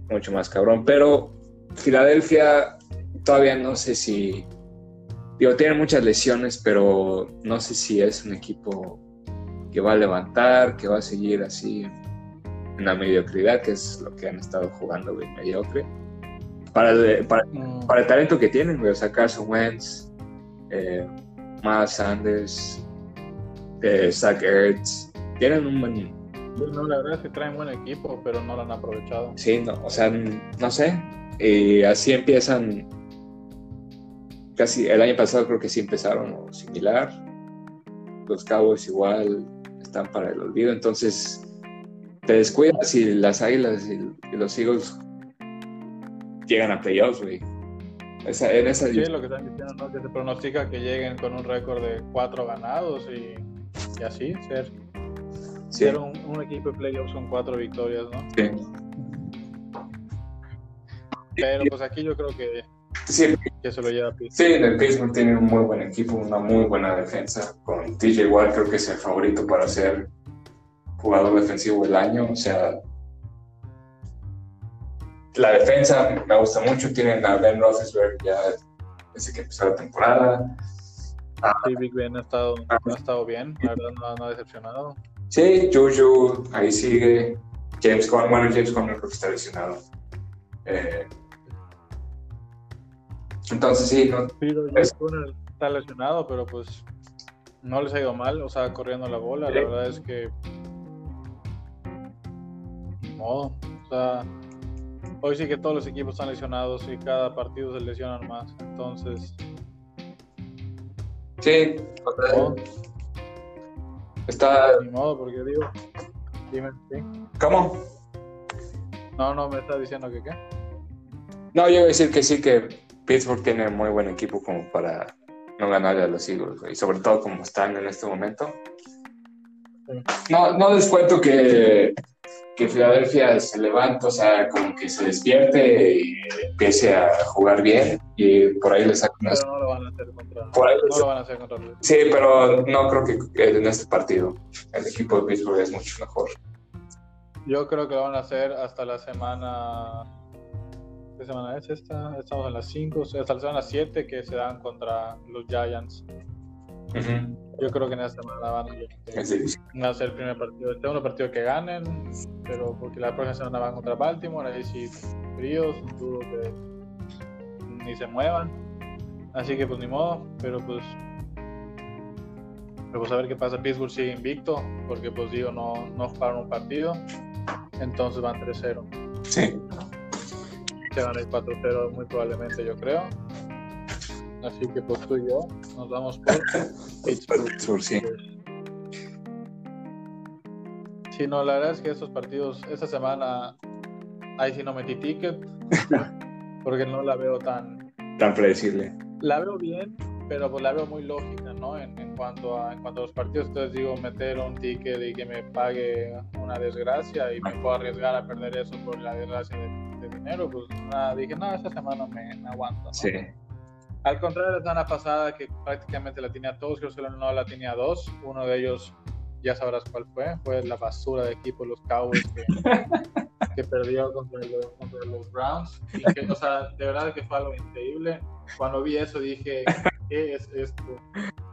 mucho más cabrón, pero Filadelfia todavía no sé si, digo, tiene muchas lesiones, pero no sé si es un equipo que va a levantar, que va a seguir así en la mediocridad, que es lo que han estado jugando, güey, mediocre. Para, Mm, para el talento que tienen, güey, o sea, Carson Wentz, eh, Miles Sanders, eh, Zach Ertz, tienen un buen, no, la verdad es que traen buen equipo, pero no lo han aprovechado. sí, no, o sea, no sé, y así empiezan, casi el año pasado creo que sí empezaron o similar, los Cowboys igual están para el olvido, entonces te descuidas y las Águilas y, y los Eagles llegan a playoffs, güey. Esa, en esa Sí, lo que están diciendo, ¿no? Que se pronostica que lleguen con un récord de cuatro ganados y, y así, ser, sí, ser un, un equipo de playoffs con cuatro victorias, ¿no? sí. Pero pues aquí yo creo que, Sí, que se lo lleva Pittsburgh. Sí, en el Pittsburgh tiene un muy buen equipo, una muy buena defensa. Con TJ Watt creo que es el favorito para ser jugador defensivo del año. O sea, la defensa me gusta mucho. Tienen a Ben Roethlisberger ya desde que empezó la temporada. Sí, Big Ben ha estado, ha estado bien, la verdad no, no ha decepcionado. Sí, Juju ahí sigue. James Conner, bueno, James Conner creo que está lesionado. Eh, entonces sí, no, Pero Es- está lesionado, pero pues no les ha ido mal, o sea, corriendo la bola, Sí. la verdad es que ni modo, o sea, hoy sí que todos los equipos están lesionados y cada partido se lesionan más, entonces, sí, está. ni modo, porque digo, dime, sí. ¿Cómo? No, no, me está diciendo que qué. No, yo iba a decir que sí, que Pittsburgh tiene muy buen equipo como para no ganarle a los Eagles, y sobre todo como están en este momento. No, no descuento que, que Filadelfia se levante, o sea, como que se despierte y empiece a jugar bien y por ahí le saca unas... Pero no lo van a hacer contra, Por ahí le no saca- lo van a hacer contra los- Sí, pero no creo que en este partido el equipo de Pittsburgh es mucho mejor. Yo creo que lo van a hacer hasta la semana. ¿Qué semana es esta? Estamos en las 5, hasta la semana 7 que se dan contra los Giants. Yo creo que en esta semana van a, Es van a ser el primer partido. El segundo partido que ganen, pero porque la próxima semana van contra Baltimore, ahí sí fríos, dudo que ni se muevan. Así que pues ni modo, pero pues. Pero pues a ver qué pasa. Pittsburgh sigue invicto, porque pues digo, no, no jugaron un partido. Entonces van 3-0. Sí. Se van a ir 4-0 muy probablemente, yo creo. Así que pues tú y yo nos vamos por Pittsburgh. Sí. Sí, no, la verdad es que esos partidos, esta semana, ahí sí no metí ticket, porque no la veo tan... Tan predecible. La veo bien, pero pues la veo muy lógica, ¿no? En, en, cuanto a, en cuanto a los partidos, entonces digo, meter un ticket y que me pague una desgracia y me puedo arriesgar a perder eso por la desgracia de, de dinero, pues nada, dije, no, esta semana me, me aguanto, ¿no? Sí. Al contrario de la semana pasada, que prácticamente la tenía todos, que solo no la tenía dos. Uno de ellos, ya sabrás cuál fue, fue la basura de equipo, los Cowboys, que, que perdió contra los, contra los Browns. Y que, o sea, de verdad que fue algo increíble. Cuando vi eso dije, ¿qué es esto?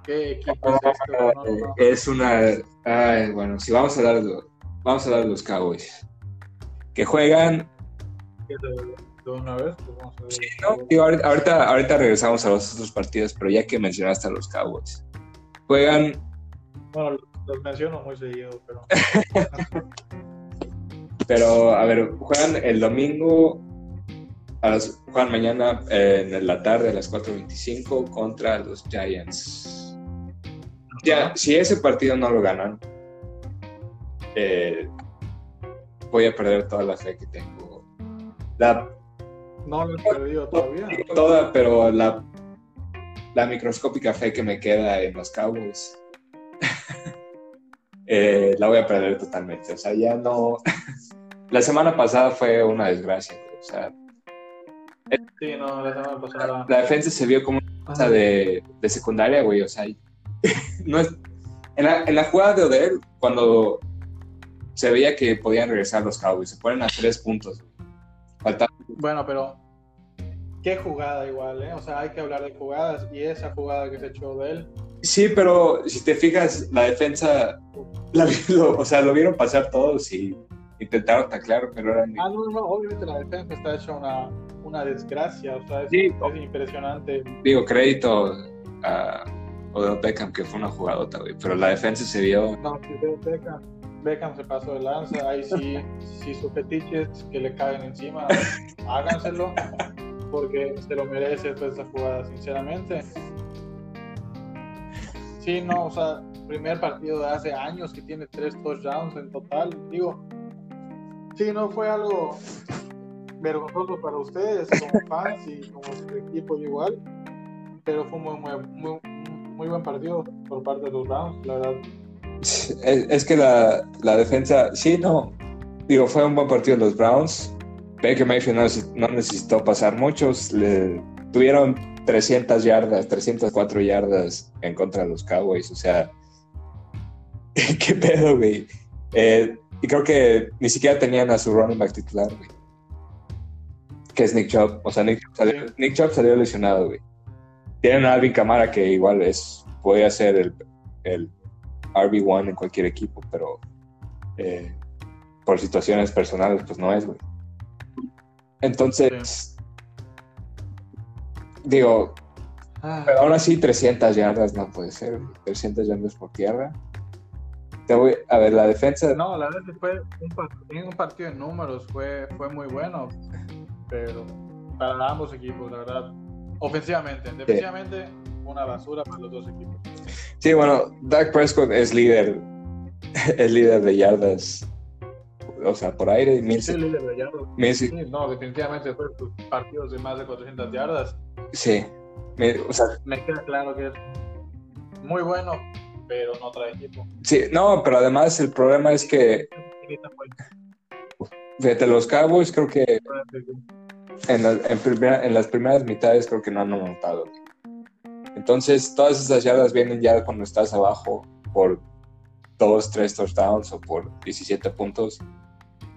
¿Qué equipo es esto? No, no. Es una. Ay, bueno, si vamos a hablar de, vamos a hablar de los Cowboys. Que juegan. ¿Qué de, de una vez? Pues vamos a ver. Sí, ¿no? Digo, ahorita, ahorita, ahorita regresamos a los otros partidos, pero ya que mencionaste a los Cowboys. Juegan. Bueno, los menciono muy seguido, pero Pero, a ver, juegan el domingo. A las, juegan mañana eh, en la tarde a las 4.25 contra los Giants. Ya, si ese partido no lo ganan, eh, voy a perder toda la fe que tengo. La, no lo he perdido todavía. toda, pero la, la microscópica fe que me queda en los Cowboys, eh, la voy a perder totalmente. O sea, ya no. la semana pasada fue una desgracia. güey. O sea, Sí, no, la semana pasada. la defensa se vio como una cosa de, de secundaria, güey. O sea, no es, en, la, en la jugada de Odell, cuando se veía que podían regresar los Cowboys, se ponen a tres puntos. güey. Falta- Bueno, pero qué jugada igual, ¿eh? O sea, hay que hablar de jugadas y esa jugada que se echó de él. Sí, pero si te fijas, la defensa, la lo- o sea, lo vieron pasar todos y intentaron taclar, pero eran... Ah, no, no, obviamente la defensa está hecha una, una desgracia, o sea, es, Sí. es impresionante. Digo, crédito a Odell Beckham, que fue una jugadota, güey, pero la defensa se vio... No, ve Beckham, Beckham se pasó de lanza, ahí sí, si sus fetiches que le caen encima, háganselo, porque se lo merece después de esa jugada, sinceramente. Sí, no, o sea, primer partido de hace años que tiene tres touchdowns en total, digo, sí, no fue algo vergonzoso para ustedes como fans y como equipo igual, pero fue muy, muy, muy, muy buen partido por parte de los Browns, la verdad. Es, que la, la defensa, sí, no, digo, fue un buen partido los Browns. Baker Mayfield no, no necesitó pasar muchos, tuvieron 300 yardas, 304 yardas en contra de los Cowboys, o sea, qué pedo, güey. Eh, y creo que ni siquiera tenían a su running back titular, güey. Que es Nick Chubb, o sea, Nick, Chubb salió. Nick Chubb salió lesionado, güey. Tienen a Alvin Kamara que igual es, puede ser el RB1 en cualquier equipo, pero eh, por situaciones personales, pues no es, güey. Entonces, digo, pero aún así 300 yardas no puede ser, güey. 300 yardas por tierra. Te voy, a ver, la defensa, No, la verdad fue un partido de números, fue, fue muy bueno, pero para ambos equipos, la verdad, ofensivamente, defensivamente, una basura para los dos equipos. sí, bueno, Dak Prescott es líder, es líder de yardas, o sea, por aire, mil, Sí, líder de yardas. mil- Sí, no, definitivamente fue partidos de más de 400 yardas. sí, mil- o sea, Me queda claro que es muy bueno, pero no trae equipo. sí, no, pero además el problema es que, fíjate, los Cowboys creo que en, la- en primera- en las primeras mitades creo que no han anotado. Entonces, todas esas yardas vienen ya cuando estás abajo por dos, tres touchdowns o por 17 puntos.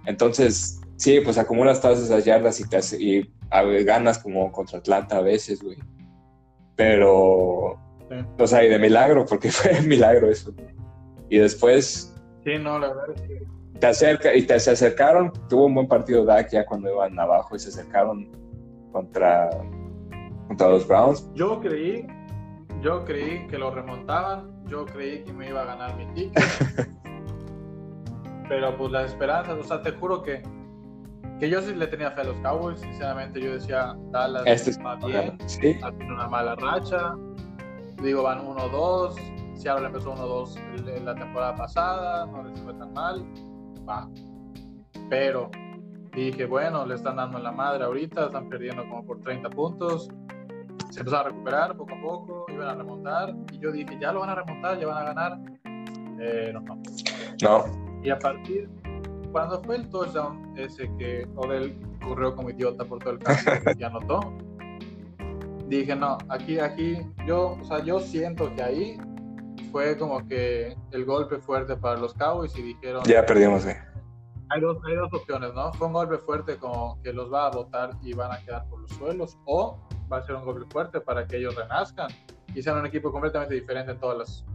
Entonces, sí, pues acumulas todas esas yardas y, te hace- y a ganas como contra Atlanta a veces, güey. Pero, Sí. o sea, y de milagro, porque fue milagro eso. Y después Sí, no, la verdad es que te acerca y te se acercaron, tuvo un buen partido Dak ya cuando iban abajo y se acercaron contra, contra los Browns. yo creí, yo creí que lo remontaban, yo creí que me iba a ganar mi ticket. pero pues las esperanzas, o sea, te juro que, que yo sí le tenía fe a los Cowboys, sinceramente yo decía, Dallas Este es va bien, sí, una mala racha, digo, van 1-2, Seattle empezó 1-2 el- la temporada pasada, no les fue tan mal, va. Pero dije, bueno, le están dando en la madre ahorita, están perdiendo como por 30 puntos. Se empezó a recuperar poco a poco, iban a remontar. Y yo dije, ya lo van a remontar, ya van a ganar. Eh, no, no. No. Y a partir, cuando fue el touchdown ese que Odell corrió como idiota por todo el campo y anotó, dije, no, aquí, aquí, yo, o sea, yo siento que ahí fue como que el golpe fuerte para los Cowboys y dijeron... Ya perdimos, eh. Hay dos, hay dos opciones, ¿no? Fue un golpe fuerte como que los va a botar y van a quedar por los suelos, o va a ser un golpe fuerte para que ellos renazcan y sean un equipo completamente diferente en todas las,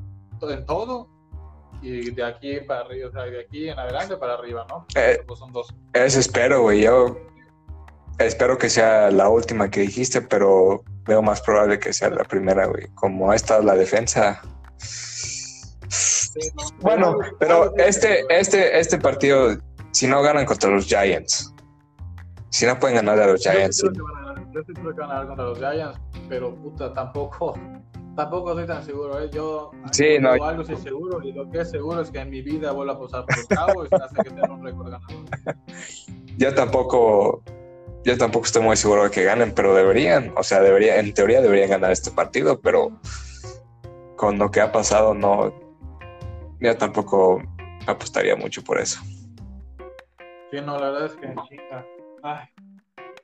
en todo y de aquí para arriba, o sea, de aquí en adelante para arriba, ¿no? Eh, Pues son dos. Eso espero, güey. Yo espero que sea la última que dijiste, pero veo más probable que sea la primera, güey. Como ha estado la defensa. Bueno, pero este, este, este partido, si no ganan contra los Giants, si no pueden ganar a los Yo sí Giants, creo que van a ganar- yo sí creo que van a ganar contra los Giants, pero puta, tampoco, tampoco estoy tan seguro. ¿eh? Yo Sí, no. yo algo sí seguro, y lo que es seguro es que en mi vida vuelvo a posar por los Cowboys hasta que tenga un récord ganador. yo tampoco, yo tampoco estoy muy seguro de que ganen, pero deberían, o sea, debería, en teoría deberían ganar este partido, pero con lo que ha pasado, no, yo tampoco apostaría mucho por eso. Sí, no, la verdad es que chinga. Ay.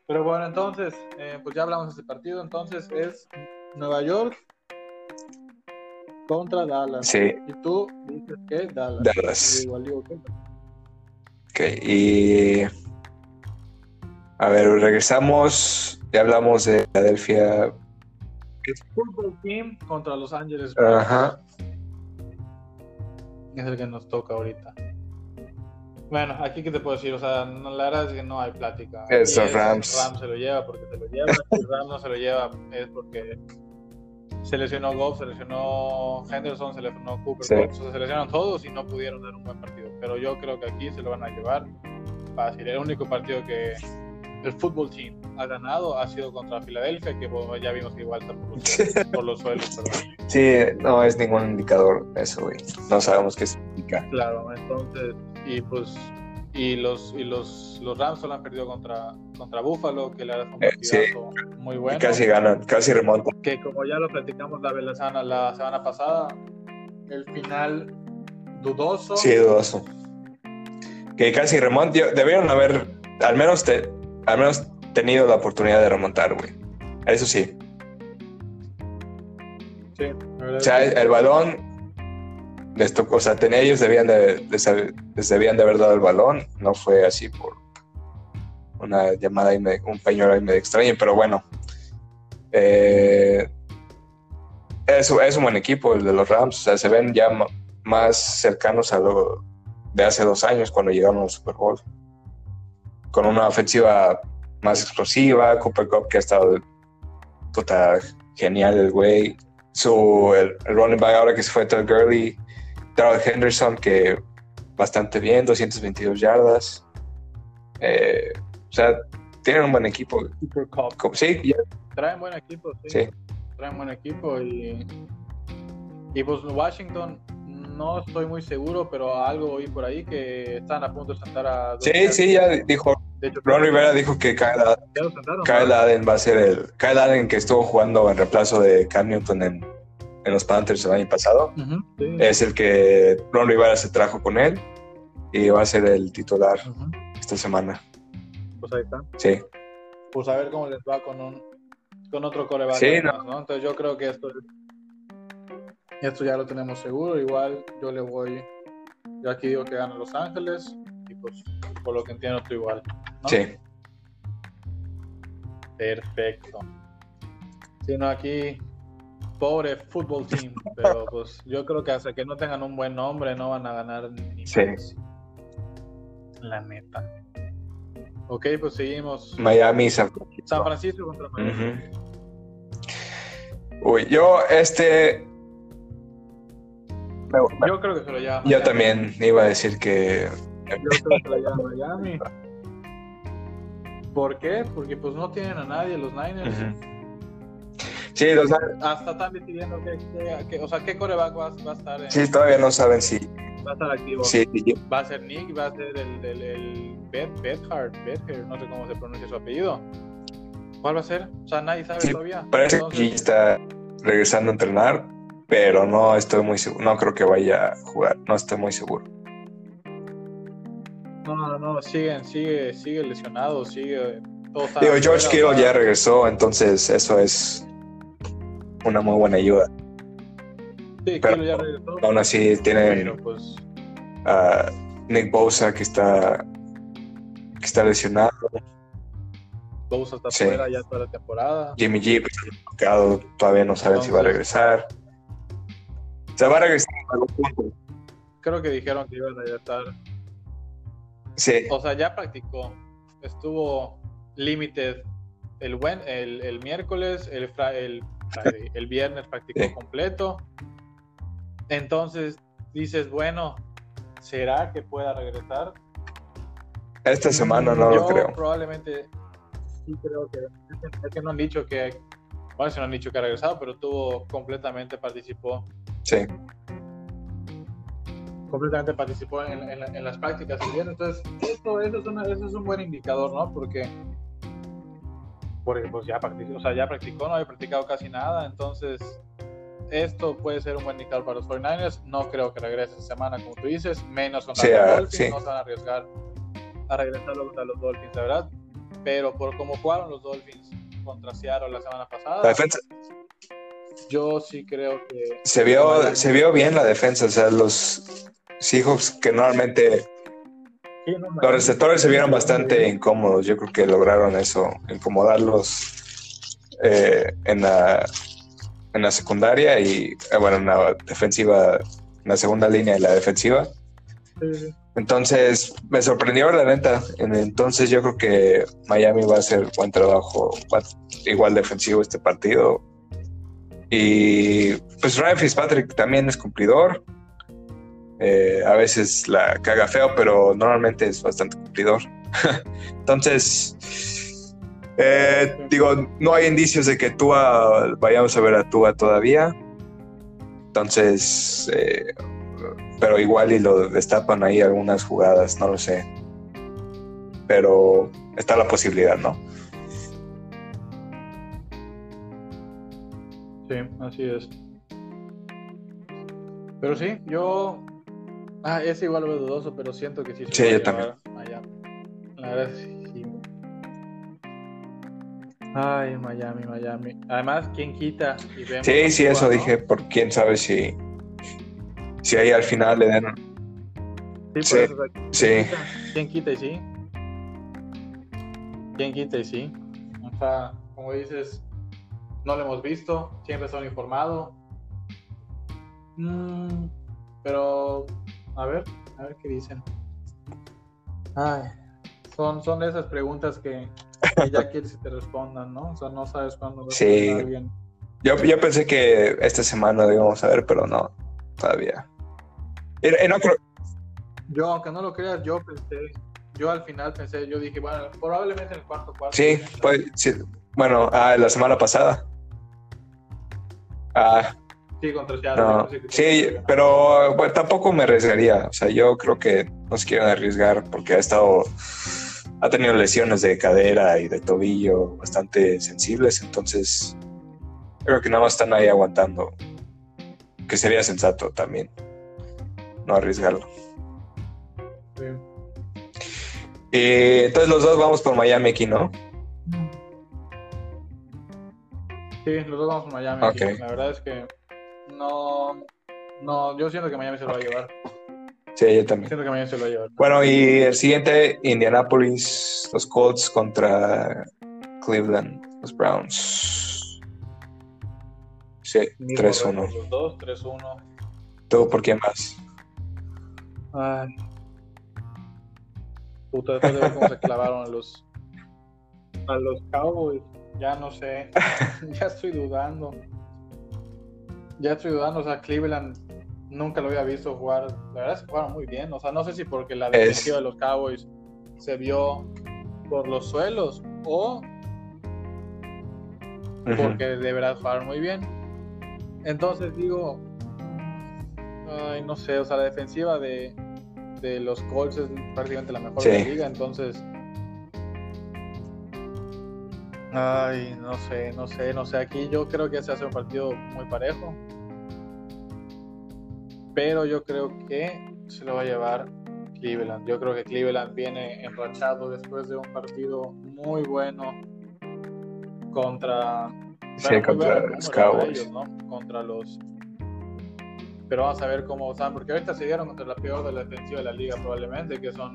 Pero bueno, entonces, eh, pues ya hablamos de este partido. Entonces es Nueva York contra Dallas. Sí, Y tú dices que Dallas. Dallas. Igual digo que ok, y a ver, regresamos, ya hablamos de Filadelfia, es Football Team contra Los Ángeles. ajá, Es el que nos toca ahorita. Bueno, aquí qué te puedo decir, o sea, no, la verdad es que no hay plática. Eso, Aquí es- Rams. Rams se lo lleva porque se lo lleva, si Rams no se lo lleva es porque se lesionó Goff, se lesionó Henderson, se lesionó Cooper, Sí. Sea, se lesionaron todos y no pudieron dar un buen partido. Pero yo creo que aquí se lo van a llevar fácil. El único partido que el fútbol team ha ganado ha sido contra Filadelfia, que bueno, ya vimos que igual está por los suelos, sí, no es ningún indicador eso, güey, no sabemos qué significa. Claro, entonces, y pues, y los, y los, los Rams solo han perdido contra, contra Buffalo, que le ha dado un Eh, sí. partidazo muy Y bueno. casi ganan, casi remontan. Que como ya lo platicamos la, la, semana, la semana pasada, el final dudoso. Sí, dudoso. Que casi remontan. Debieron haber al menos, te- al menos tenido la oportunidad de remontar, güey. Eso sí. Sí, la verdad O sea, el balón les tocó, o sea, ten- ellos debían de, les, les debían de haber dado el balón. No fue así por una llamada ahí medio- un pañuelo ahí medio extraño, pero bueno. Eh, es, es un buen equipo el de los Rams. O sea, se ven ya más cercanos a lo de hace dos años cuando llegaron al Super Bowl. Con una ofensiva más explosiva, Cooper Cup que ha estado puta, genial el güey. Su, el, el running back ahora que se fue Todd Gurley, Darrell Henderson que bastante bien, 222 yardas. Eh, o sea, tienen un buen equipo. Como- Sí, Traen buen equipo, sí. sí. Traen buen equipo y. Y pues Washington, no estoy muy seguro, pero algo oí por ahí que están a punto de sentar a. Sí, sí, ya dijo. De hecho, Ron Rivera dijo que Kyle, sentaron. Kyle Allen va a ser el. Kyle Allen que estuvo jugando en reemplazo de Cam Newton en, en los Panthers el año pasado. Sí. Es el que Ron Rivera se trajo con él y va a ser el titular esta semana. Pues ahí está. Sí. Pues a ver cómo les va con un con otro coreback. Sí, ¿no? Entonces yo creo que esto esto ya lo tenemos seguro. Igual yo le voy. Yo aquí digo que gana Los Ángeles. Y pues por lo que entiendo tú igual. ¿no? Sí. Perfecto. Si no, aquí, pobre fútbol team, pero pues yo creo que hasta que no tengan un buen nombre no van a ganar ni Sí. más. La neta. Ok, pues seguimos. Miami, San San Francisco contra Miami. Uy, yo este. Me- Yo creo que se lo lleva. Yo Miami. también iba a decir que. Yo creo que se lo lleva Miami. ¿Por qué? Porque pues no tienen a nadie los Niners. Sí, los- Hasta están decidiendo que, que- que- o sea, qué coreback va, va a estar en, sí, todavía no saben si va a estar activo. Sí, Va a ser Nick, va a ser el, el, el Beth, Bethard, Bethard, no sé cómo se pronuncia su apellido. ¿Cuál va a ser? O sea, nadie sabe Sí, todavía. parece Entonces, que está regresando a entrenar, pero no estoy muy seguro. No creo que vaya a jugar, no estoy muy seguro. No, no, no, siguen, sigue, sigue lesionado, sigue. Todo Digo, George Kittle ya regresó, entonces eso es una muy buena ayuda. Sí, pero- Kittle ya regresó. Aún así tienen pues. a Nick Bosa que está que está lesionado, Bosa está Sí. fuera ya toda la temporada. Jimmy G pues, todavía no saben si va a Entonces- regresar. O sea, va a regresar. Creo que dijeron que iban a regresar. Sí, O sea, ya practicó. Estuvo limited el, buen, el, el miércoles, el, fra- el, el viernes practicó Sí. completo. Entonces dices, bueno, ¿será que pueda regresar? esta semana no Yo lo creo. Probablemente sí creo que. Es que no han dicho que. Bueno, si no han dicho que ha regresado, pero tuvo completamente participó. Sí, Completamente participó en, en en las prácticas viernes. Entonces, esto, eso, es una- eso es un buen indicador, ¿no? Porque. Porque pues ya practicó, o sea, ya practicó, no había practicado casi nada. Entonces, esto puede ser un buen indicador para los 49ers. No creo que regrese esta semana, como tú dices, menos con Sí, los ah, Dolphins. sí. No se van a arriesgar a regresar a los Dolphins, la verdad. Pero por cómo jugaron los Dolphins contra Seattle la semana pasada, la defensa yo sí creo que. se vio se vio bien la defensa, o sea, los Seahawks que normalmente los receptores se vieron bastante incómodos, yo creo que lograron eso, incomodarlos eh, en la en la secundaria y eh, bueno, en la defensiva, en la segunda línea de la defensiva. Entonces, me sorprendió la neta. En- Entonces, yo creo que Miami va a hacer buen trabajo, igual defensivo este partido. Y pues Ryan Fitzpatrick también es cumplidor. Eh, a veces la caga feo, pero normalmente es bastante cumplidor. Entonces, eh, digo, no hay indicios de que Tua vayamos a ver a Tua todavía. Entonces, eh, pero igual y lo destapan ahí algunas jugadas, no lo sé. Pero está la posibilidad, ¿no? Sí, así es. Pero sí, yo. Ah, es igual lo dudoso, pero siento que sí se Sí, yo llevar Miami. La verdad, sí. Ay, Miami, Miami. Además, ¿quién quita? Y vemos Sí, sí, eso ¿no? dije, por quién sabe si, si ahí al final le den. Sí, por Sí, eso, o sea, ¿quién sí. quita? ¿Quién quita y sí? ¿Quién quita y sí? O sea, como dices, no lo hemos visto, siempre son informados. Mm, pero, a ver, a ver qué dicen. Ay, son, son esas preguntas que, que ya quieres que te respondan, ¿no? O sea, no sabes cuándo va Sí. Yo, yo pensé que esta semana lo íbamos a ver, pero no, todavía. No creo- Yo, aunque no lo creas, yo pensé, yo al final pensé, yo dije, bueno, probablemente en el cuarto cuarto. sí, pues, sí. Bueno, ah, la semana pasada. Ah, Sí, contra Seattle. No, sí, pero bueno, tampoco me arriesgaría. O sea, yo creo que no se quieren arriesgar porque ha estado, ha tenido lesiones de cadera y de tobillo bastante sensibles, entonces creo que nada más están ahí aguantando. Que sería sensato también no arriesgarlo. Sí. Y entonces los dos vamos por Miami aquí, ¿no? Sí, los dos vamos a Miami. aquí. Ok. La verdad es que no, no, yo siento que Miami se lo va a llevar. Sí, yo también. Siento que Miami se lo va a llevar. Bueno, y el siguiente, Indianapolis, los Colts contra Cleveland, los Browns. Sí, Mismo 3-1. récord, Los dos, 3-1. ¿Tú por quién vas? Ay. Puta, después de ver cómo se clavaron a los, a los Cowboys, ya no sé. ya estoy dudando. Ya estoy dudando. O sea, Cleveland nunca lo había visto jugar. La verdad es que jugaron muy bien. O sea, no sé si porque la Es- defensiva de los Cowboys se vio por los suelos o porque de verdad jugaron muy bien. Entonces digo, Ay, no sé, o sea, la defensiva de, de los Colts es prácticamente la mejor de la liga, entonces. Ay, no sé, no sé, no sé. Aquí yo creo que se hace un partido muy parejo. Pero yo creo que se lo va a llevar Cleveland. Yo creo que Cleveland viene enrachado después de un partido muy bueno contra. Sí, contra los Cowboys. Contra los pero vamos a ver cómo están, porque ahorita se dieron contra la peor de la defensiva de la liga probablemente, que son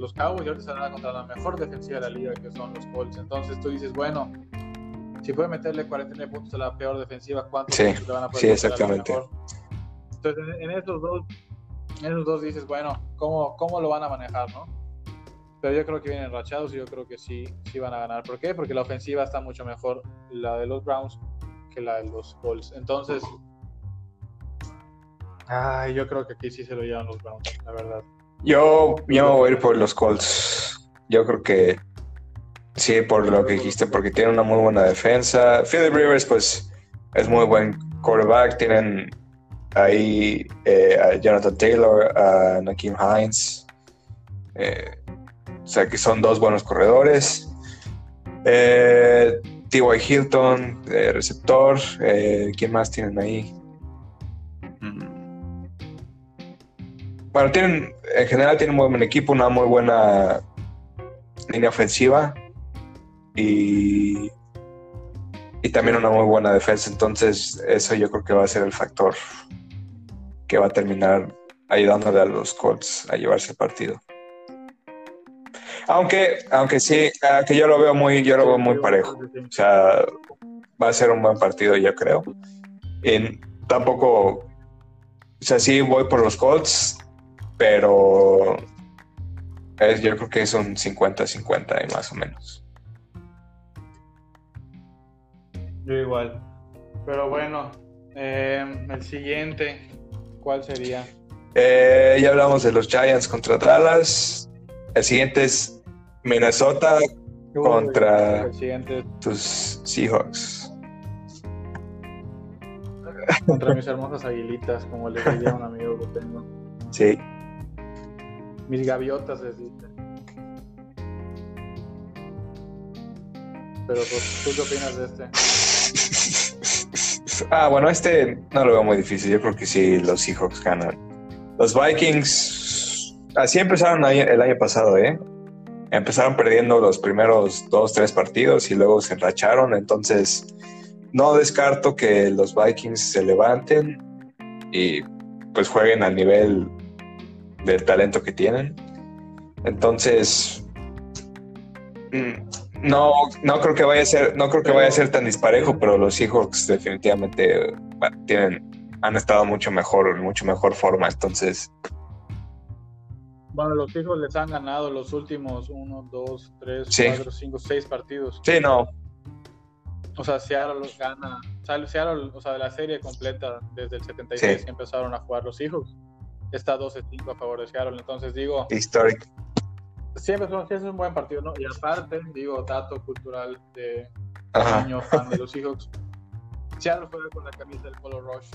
los Cowboys, y ahorita van contra la mejor defensiva de la liga, que son los Colts. Entonces tú dices, bueno, si puede meterle 49 puntos a la peor defensiva, ¿cuántos puntos le van a poder sí, exactamente. Entonces en, esos dos, en esos dos dices, bueno, ¿cómo, ¿cómo lo van a manejar, no? Pero yo creo que vienen rachados y yo creo que sí, sí van a ganar. ¿Por qué? Porque la ofensiva está mucho mejor, la de los Browns, que la de los Colts. Entonces, Ay, yo creo que aquí sí se lo llevan los Browns, la verdad. Yo, yo me voy a ir por los Colts. Yo creo que sí, por lo que dijiste, porque tienen una muy buena defensa. Philip Rivers, pues, es muy buen quarterback. Tienen ahí eh, a Jonathan Taylor, a Nakim Hines. Eh, o sea que son dos buenos corredores. Eh, T.Y. Hilton, receptor. ¿Quién más tienen ahí? Bueno, tienen, en general tienen muy buen equipo, una muy buena línea ofensiva y, y también una muy buena defensa. Entonces, eso yo creo que va a ser el factor que va a terminar ayudándole a los Colts a llevarse el partido. Aunque, aunque sí, que yo lo veo muy, yo lo veo muy parejo. O sea, va a ser un buen partido, yo creo. Y tampoco, o sea, sí voy por los Colts, pero yo creo que es un 50-50 más o menos. Yo igual. Pero bueno, eh, el siguiente, ¿cuál sería? Eh, ya hablamos de los Giants contra Dallas. El siguiente es Minnesota contra tus Seahawks. Contra mis hermosas aguilitas, como le diría un amigo que tengo. Sí. Mis gaviotas, deciste. Pero pues, ¿tú qué opinas de este? Ah, bueno, este no lo veo muy difícil. Yo creo que sí, los Seahawks ganan. Los Vikings, así empezaron el año pasado, ¿eh? Empezaron perdiendo los primeros dos, tres partidos y luego se enracharon. Entonces, no descarto que los Vikings se levanten y pues jueguen al nivel del talento que tienen. Entonces, no, no creo que vaya a ser, no creo que vaya a ser tan disparejo, pero los Seahawks definitivamente tienen, han estado mucho mejor, en mucho mejor forma, entonces. Bueno, los Seahawks les han ganado los últimos uno, dos, tres, cuatro, cinco, seis partidos. Sí, no. O sea, Seattle los gana. O sea, Seattle, o sea, de la serie completa desde el 76 que empezaron a jugar los Seahawks está 12-5 a favor de Seattle. Entonces digo. Histórico. Siempre es, un buen partido, ¿no? Y aparte, digo, dato cultural de año fan de los Seahawks. Seattle juega con la camisa del Color Rush.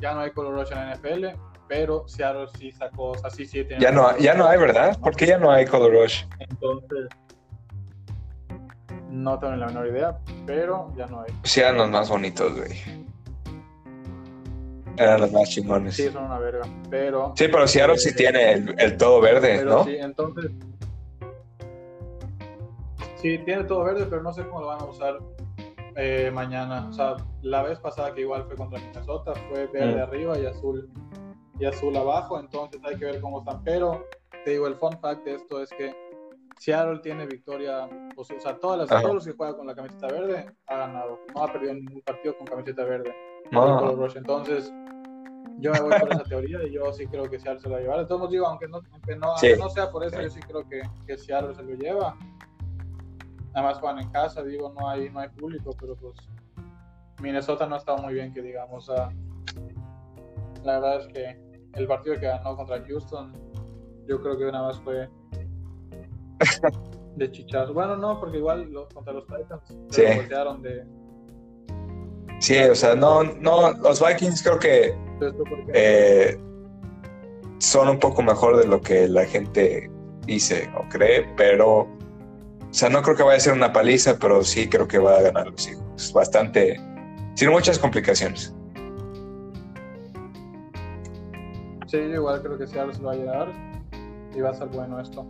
Ya no hay Color Rush en la NFL, pero Seattle sí sacó, o sea, sí, sí tiene. Ya no, ya no hay, ¿verdad? ¿Por qué ya no hay Color Rush? Entonces. No tengo la menor idea, pero ya no hay. Sean los más bonitos, güey. Eran los más chingones. Sí, son una verga. Pero. Sí, pero Seattle sí tiene el, todo verde, ¿no? Sí, entonces. Sí, tiene todo verde, pero no sé cómo lo van a usar eh, mañana. O sea, la vez pasada que igual fue contra Minnesota, fue verde mm. arriba y azul y azul abajo, entonces hay que ver cómo están. Pero te digo, el fun fact de esto es que Seattle tiene victoria, o sea, todas las, todos los que juegan con la camiseta verde ha ganado. No ha perdido ningún partido con camiseta verde. No. Entonces, yo me voy por esa teoría y yo sí creo que Seattle se lo va a llevar. Digo, aunque no, aunque no, no sea por eso, yo sí creo que, que, Seattle se lo lleva. Nada más juegan en casa, digo, no hay, no hay público, pero pues Minnesota no ha estado muy bien, que digamos. la verdad es que el partido que ganó contra Houston, yo creo que nada más fue de chichazo. Bueno, no, porque igual contra los Titans se de... Sí, o sea, no, no, los Vikings creo que Eh, son un poco mejor de lo que la gente dice o cree, pero, o sea, no creo que vaya a ser una paliza, pero sí creo que va a ganar los hijos. Bastante, sin muchas complicaciones. Sí, igual creo que Seattle se va a llegar y va a ser bueno esto.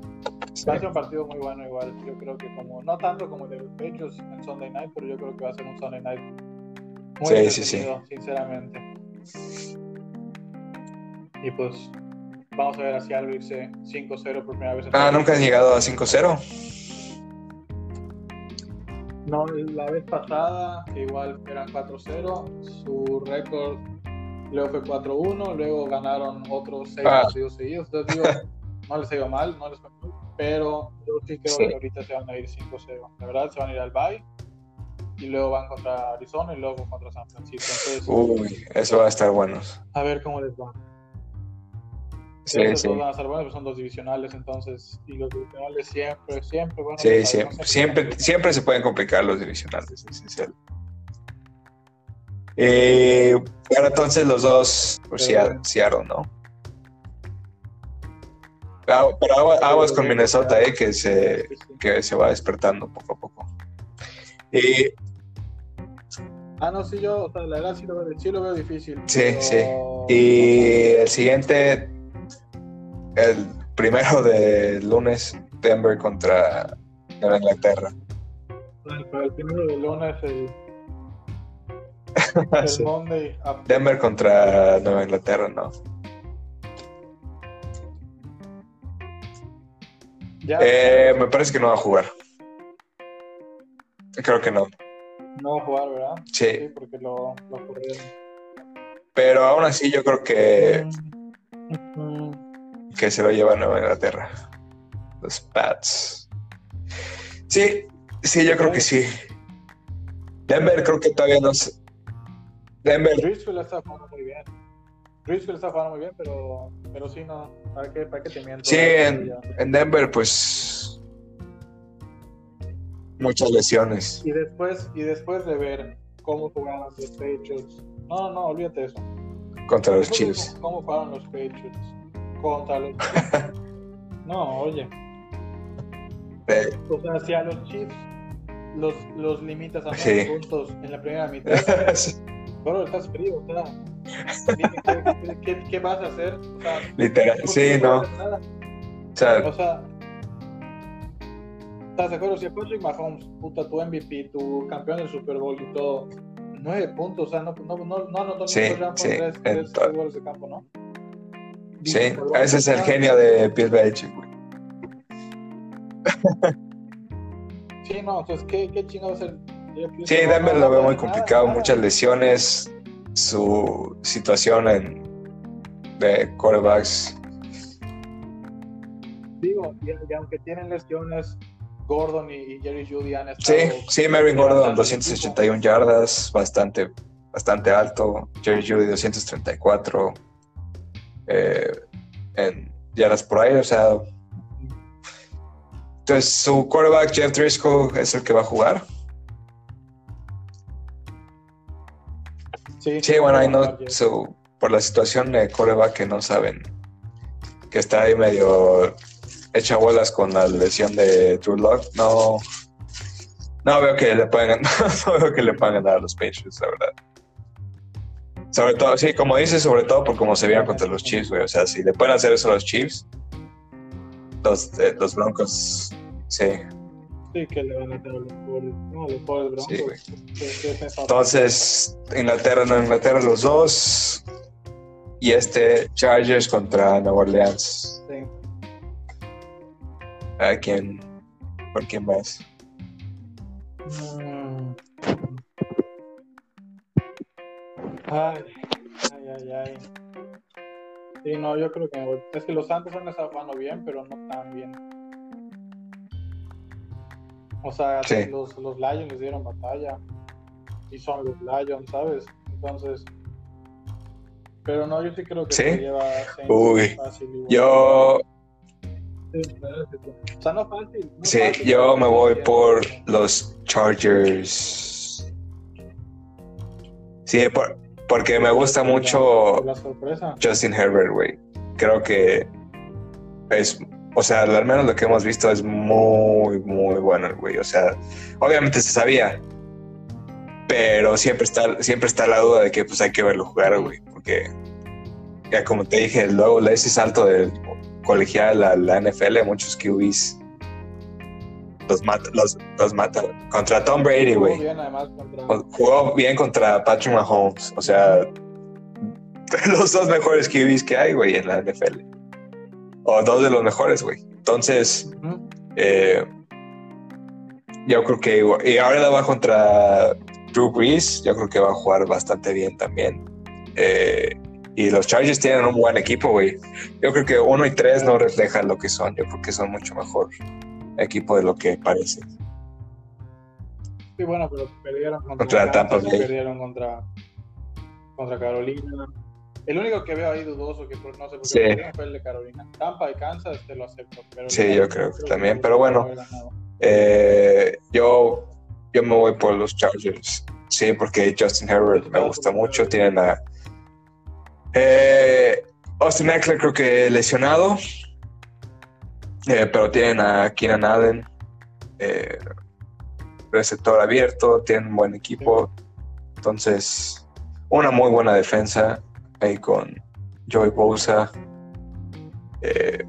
Va a ser un partido muy bueno igual. Yo creo que como, no tanto como el de los Patriots en Sunday Night, pero yo creo que va a ser un Sunday Night muy sí, sí, sinceramente. Y pues vamos a ver a Seattle irse 5-0 por primera vez. Ah, nunca han llegado a 5-0. No, la vez pasada igual eran 4-0. Su récord luego fue 4-1, luego ganaron otros 6 ah. partidos seguidos. Entonces digo, no les ha ido mal, no les fue mal, pero yo sí creo que ahorita se van a ir 5-0. La verdad, se van a ir al bye y luego van contra Arizona y luego contra San Francisco. Entonces, Uy, eso va a estar bueno. A ver cómo les va. Sí, sí. van a estar buenos, son dos divisionales, entonces, y los divisionales siempre, siempre, bueno. Sí, siempre, siempre, siempre se pueden complicar los divisionales, es esencial. Eh, bueno, entonces los dos, por Seattle, ¿no? Ah, pero aguas con Minnesota, eh, que se, que se va despertando poco a poco. Ah, no, sí, yo, o sea, la verdad sí lo, veo, sí lo veo difícil. Sí, sí. Y el siguiente, el primero de lunes, Denver contra Nueva Inglaterra. El primero de lunes, el Denver contra Nueva Inglaterra, no. Eh, me parece que no va a jugar. Creo que no. No va a jugar, ¿verdad? Sí. porque lo, lo Pero aún así yo creo que que se lo lleva a Nueva Inglaterra. Los Pats. Sí, sí, yo creo que sí. Denver creo que todavía no se, Denver. Driscoll está jugando muy bien. Driscoll está jugando muy bien, pero, pero sí, no. ¿Para qué, para qué te miento? Sí, en, en, Denver, pues. Muchas lesiones. Y después, y después de ver cómo jugaban los Patriots. No, no, olvídate eso. Contra los Chiefs. ¿Cómo jugaron los Patriots? Contra los Chiefs. no, oye. Eh. O sea, si a los Chiefs los, los limitas a sí. puntos en la primera mitad. Bro, estás frío, o sea, ¿qué, qué, qué vas a hacer? O sea, Literal, sí, no. O sea, o sea, ¿estás de acuerdo? Si Patrick Mahomes, puta, tu MVP, tu campeón del Super Bowl y todo, nueve puntos, o sea, no, no, no, no sí, sí, tres, tres, goles de campo, ¿no? Sí, ese es el genio de Bill Belichick, güey. Sí, no, entonces, ¿qué, qué chingado va a ser? Sí, Denver lo veo muy complicado, muchas lesiones, su situación en, de quarterbacks. Digo, y, aunque tienen lesiones, Gordon y, Jerry Judy han estado... Sí, sí, Marvin Gordon 281 yardas, bastante, bastante alto. Jerry Judy 234 eh, en yardas por ahí, o sea... Entonces, su quarterback Jeff Driscoll es el que va a jugar. Sí, bueno, ahí no, por la situación de coreback que no saben, que está ahí medio hecha bolas con la lesión de True Lock, no, no veo que le puedan, no veo que le puedan ganar a los Patriots, la verdad. Sobre todo, sí, como dices, sobre todo por cómo se veían contra los Chiefs, güey. O sea, si le pueden hacer eso a los Chiefs, los, eh, los Broncos, sí, Sí, que le van a tener los pobres, no, los pobres broncos. Sí, Entonces, Inglaterra, no Inglaterra, los dos. Y este Chargers contra Nueva Orleans. Sí. ¿A quién? ¿Por quién vas? Mm. Ay, ay, ay, ay. Sí, no, yo creo que es que los Santos han estado jugando bien, pero no tan bien. O sea, los, los Lions les dieron batalla. Y son los Lions, ¿sabes? Entonces. Pero no, yo sí creo que se lleva Uy, fácil. Yo. O sea, no fácil. sí, yo me voy por los Chargers. Sí, por, Porque me gusta mucho La. Justin Herbert, güey. Creo que es, o sea, al menos lo que hemos visto es muy, muy bueno, el güey. O sea, obviamente se sabía, pero siempre está, siempre está la duda de que pues hay que verlo jugar, güey, porque ya como te dije, luego ese salto del colegial a la NFL, muchos QBs los mata, los, los mata. Contra Tom Brady, güey. contra- Jugó bien contra Patrick Mahomes. O sea, los dos mejores QBs que hay, güey, en la NFL. O dos de los mejores, güey. Entonces, eh, yo creo que. Y ahora la va contra Drew Brees. Yo creo que va a jugar bastante bien también. Eh, y los Chargers tienen un buen equipo, güey. Yo creo que uno y tres no reflejan lo que son. Yo creo que son mucho mejor equipo de lo que parece. Sí, bueno, pero perdieron contra, Contra Tampa Bay. perdieron contra, contra Carolina. El único que veo ahí dudoso, que no sé por qué Sí. fue el de Carolina. Tampa y Kansas te lo acepto. Pero Sí, yo creo que también, pero bueno. Eh, yo, yo me voy por los Chargers. Sí, porque Justin Herbert me gusta mucho. Tienen a eh, Austin Eckler, creo que lesionado. Eh, pero tienen a Keenan Allen, eh, receptor abierto. Tienen un buen equipo. Entonces, una muy buena defensa ahí con Joey Bosa. Eh,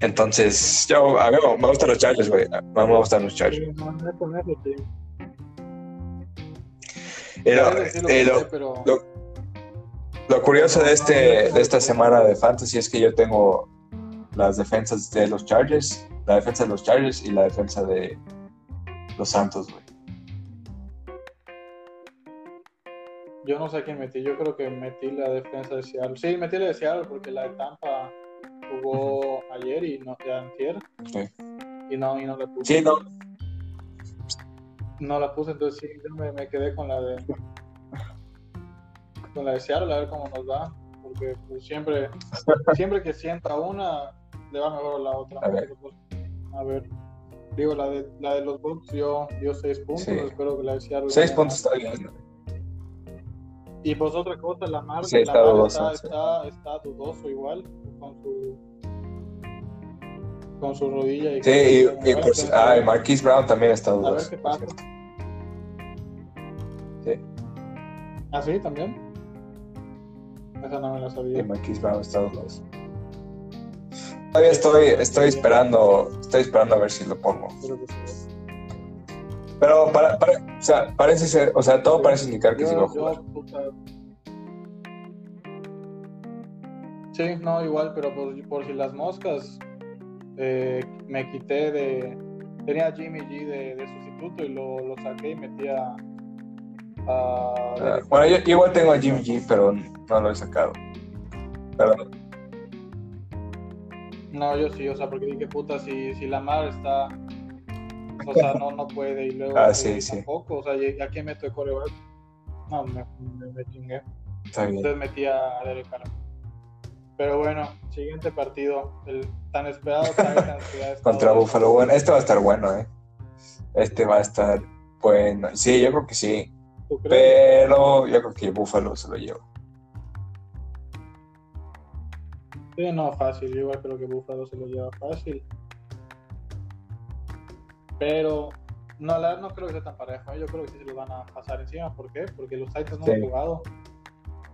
entonces, yo, a mí me gustan los Chargers, güey. Me gustan los Chargers. Pero lo- curioso de, este, de esta semana de Fantasy es que yo tengo las defensas de los Chargers, la defensa de los Chargers y la defensa de los Santos, güey. yo no sé quién metí. Yo creo que metí la defensa de Seattle. Sí, metí la de Seattle porque la de Tampa jugó ayer y no ya antier. Sí. Y no, y no la puse. Sí, no. No la puse, entonces sí, yo me, me quedé con la de con la de Seattle a ver cómo nos va. Porque pues, siempre, siempre que sienta una, le va mejor a la otra. A ver. Pero, pues, a ver. Digo, la de, la de los Bucks dio, dio seis puntos. Sí. Espero que la de Seattle. Seis puntos está bien. Y pues otra cosa, la mar, Sí, la está Mar dudoso, está, sí. está, está dudoso igual con su con su rodilla. Y Sí, y, y si- ah, y Marquise Brown también está a ver dudoso. qué pasa. Sí. ¿Ah, sí? ¿También? Esa no me la sabía. Brown está dudoso. Todavía estoy, estoy esperando, estoy esperando a ver si lo pongo. Sí. Pero para, para, o sea, parece ser, o sea, todo parece indicar que sí va a jugar. yo. Sí, no, igual, pero por, por si las moscas, eh, me quité de. Tenía a Jimmy G de, de sustituto y lo, lo saqué y metí a. Ah, bueno, yo, yo igual tengo a Jimmy G, pero no lo he sacado. Pero No, yo sí, o sea, porque dije, puta, si, si la mar está. O sea, no, no puede y luego. Ah, sí, sí. Tampoco, o sea, ¿y ¿a quién meto de coreback? No, me, me, me chingué. está bien. Entonces metí a Derek Carr. Pero bueno, siguiente partido, el tan esperado ha estado- Contra Buffalo. Bueno, este va a estar bueno, ¿eh? Este va a estar bueno. Sí, yo creo que sí. Pero yo creo que Buffalo se lo lleva. Sí, no, fácil. Yo igual creo que Buffalo se lo lleva fácil. Pero no, la no creo que sea tan parejo. ¿eh? Yo creo que sí se lo van a pasar encima. ¿Por qué? Porque los Titans no Sí. han jugado.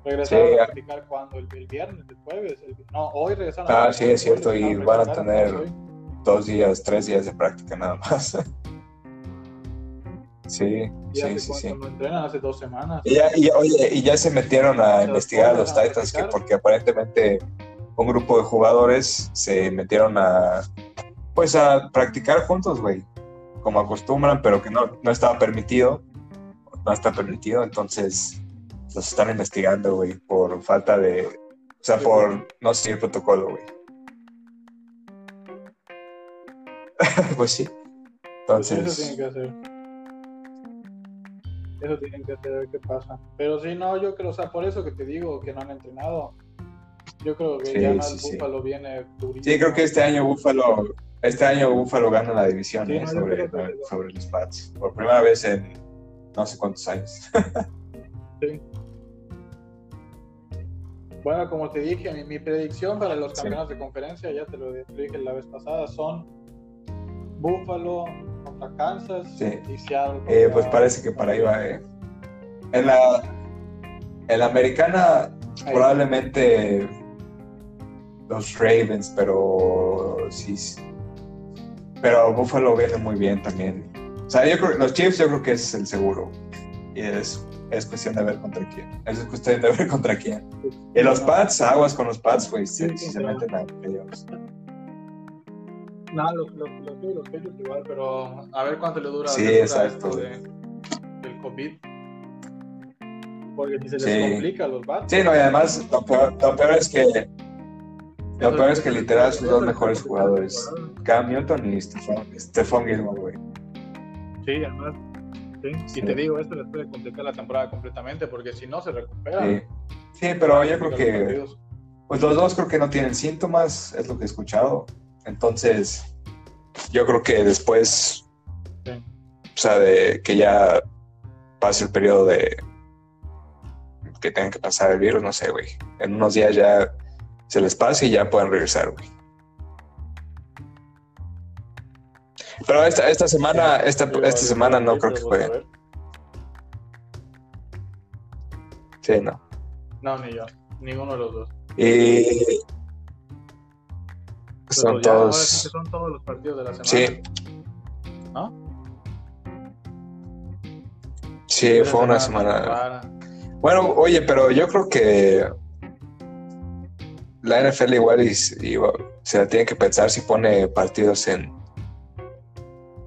Regresaron Sí, a practicar cuando el, el viernes, el jueves. el- no, hoy regresaron Ah, practicar, sí, es cierto, y van a tener- hoy- Dos días, tres días de práctica nada más. Sí, Y hace sí, sí, sí. no entrenan, hace dos semanas. Y ya, y, oye, y ya se metieron a investigar a los Titans que porque aparentemente un grupo de jugadores se metieron a pues a practicar juntos, güey, como acostumbran, pero que no, no estaba permitido, no está permitido, entonces los están investigando, güey, por falta de, o sea, por no seguir el protocolo, güey. pues sí. Pues eso Entonces, tienen que hacer. Eso tienen que ver qué pasa. Pero sí, no, yo creo, o sea, por eso que te digo que no han entrenado. Yo creo que Sí, ya no sí. Buffalo viene durísimo. Sí, creo que este año Buffalo, este año Buffalo gana la división ¿eh? no, sobre, sobre los Pats. Por primera vez en no sé cuántos años. Sí. Bueno, como te dije, mi, predicción para los campeones de conferencia, ya te lo, dije la vez pasada, son Buffalo contra Kansas y Seattle. Eh, pues parece que para ahí va. Eh. En la, en la americana, probablemente los Ravens, pero sí. Pero Buffalo viene muy bien también. O sea, yo creo, los Chiefs yo creo que es el seguro. Y es, es cuestión de ver contra quién. Es cuestión de ver contra quién. Y los Pats, aguas con los Pats, güey, si, se meten a ellos. No, los, los, los, los igual, pero a ver cuánto le dura, sí, exacto. de, del COVID. Porque si se les complica a los Pats. Sí, no, y además lo peor, lo peor es que lo peor es que literal sus dos mejores jugadores, Cam Newton y Stephon Gilmore, güey. Sí, además. Sí. Y te digo, esto les puede complicar la temporada completamente porque si no se recupera. Sí, sí pero yo creo que. Pues los dos creo que no tienen síntomas, es lo que he escuchado. Entonces, yo creo que después. O sea, de que ya pase el periodo de. que tengan que pasar el virus, no sé, güey. En unos días ya se les pase y ya pueden regresar, güey. Pero esta, esta semana, esta, esta semana no creo que jueguen. Sí, no. No, ni yo. Ninguno de los dos. Y son todos. son todos los partidos de la semana. Sí. ¿No? Sí, fue una semana. Bueno, oye, pero yo creo que la NFL igual y, se la tiene que pensar si pone partidos en.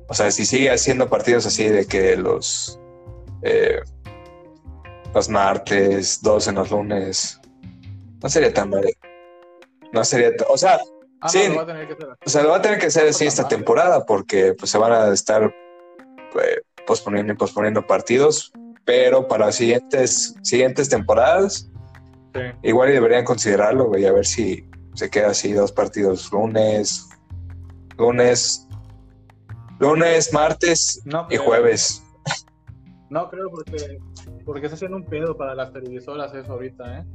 O sea, si sigue haciendo partidos así de que los. Eh, los martes, dos en los lunes. No sería tan mal. No sería. O sea, ah, sí. lo va a tener que hacer. O sea, lo va a tener que hacer así esta temporada porque pues, se van a estar eh, posponiendo y posponiendo partidos. Pero para siguientes, siguientes temporadas Igual y deberían considerarlo, güey, a ver si se queda así dos partidos lunes, lunes, lunes, martes y jueves. No creo porque porque se hacen un pedo para las televisoras eso ahorita, ¿eh?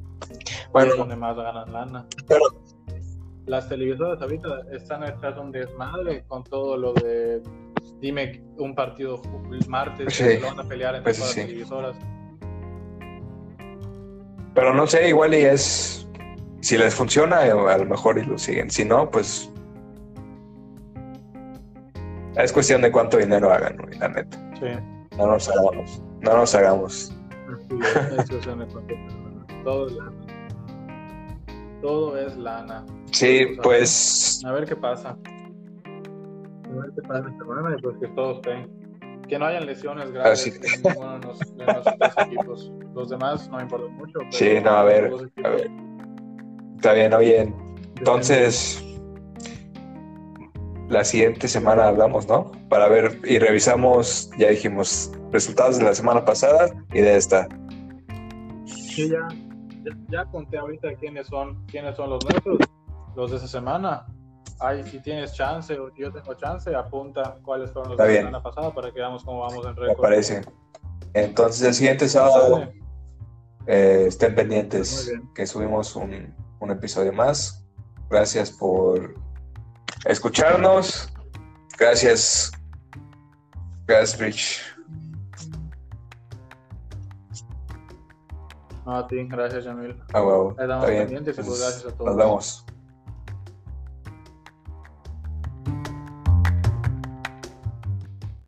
Bueno, es donde más ganan lana. Pero las televisoras ahorita están echando un desmadre con todo lo de dime un partido martes sí, que van a pelear entre pues, las televisoras. Pero no sé, igual y es. Si les funciona, eh, a lo mejor y lo siguen. Si no, pues. Es cuestión de cuánto dinero hagan, la neta. Sí. No nos hagamos. No nos hagamos. Todo es lana. Todo es lana. Sí, pues. A ver qué pasa. A ver qué pasa esta semana y pues que todos estén que no hayan lesiones graves en ninguno de los, tres equipos. Los demás no importan mucho. sí, no, a ver, a ver. Está bien, oye. Entonces, la siguiente semana hablamos, ¿no? Para ver y revisamos, ya dijimos, resultados de la semana pasada y de esta. Sí, ya, ya, ya conté ahorita quiénes son, quiénes son los nuestros, los de esa semana. Ay, si tienes chance o yo tengo chance, apunta cuáles fueron los de la semana pasada para que veamos cómo vamos en récord. Me parece. Entonces, el siguiente sábado eh, estén pendientes que subimos un, un episodio más. Gracias por escucharnos. Gracias. Gracias, Rich. No, a ti, gracias, Jamil. Ah. Está bien. pendientes y pues gracias a todos. Nos vemos.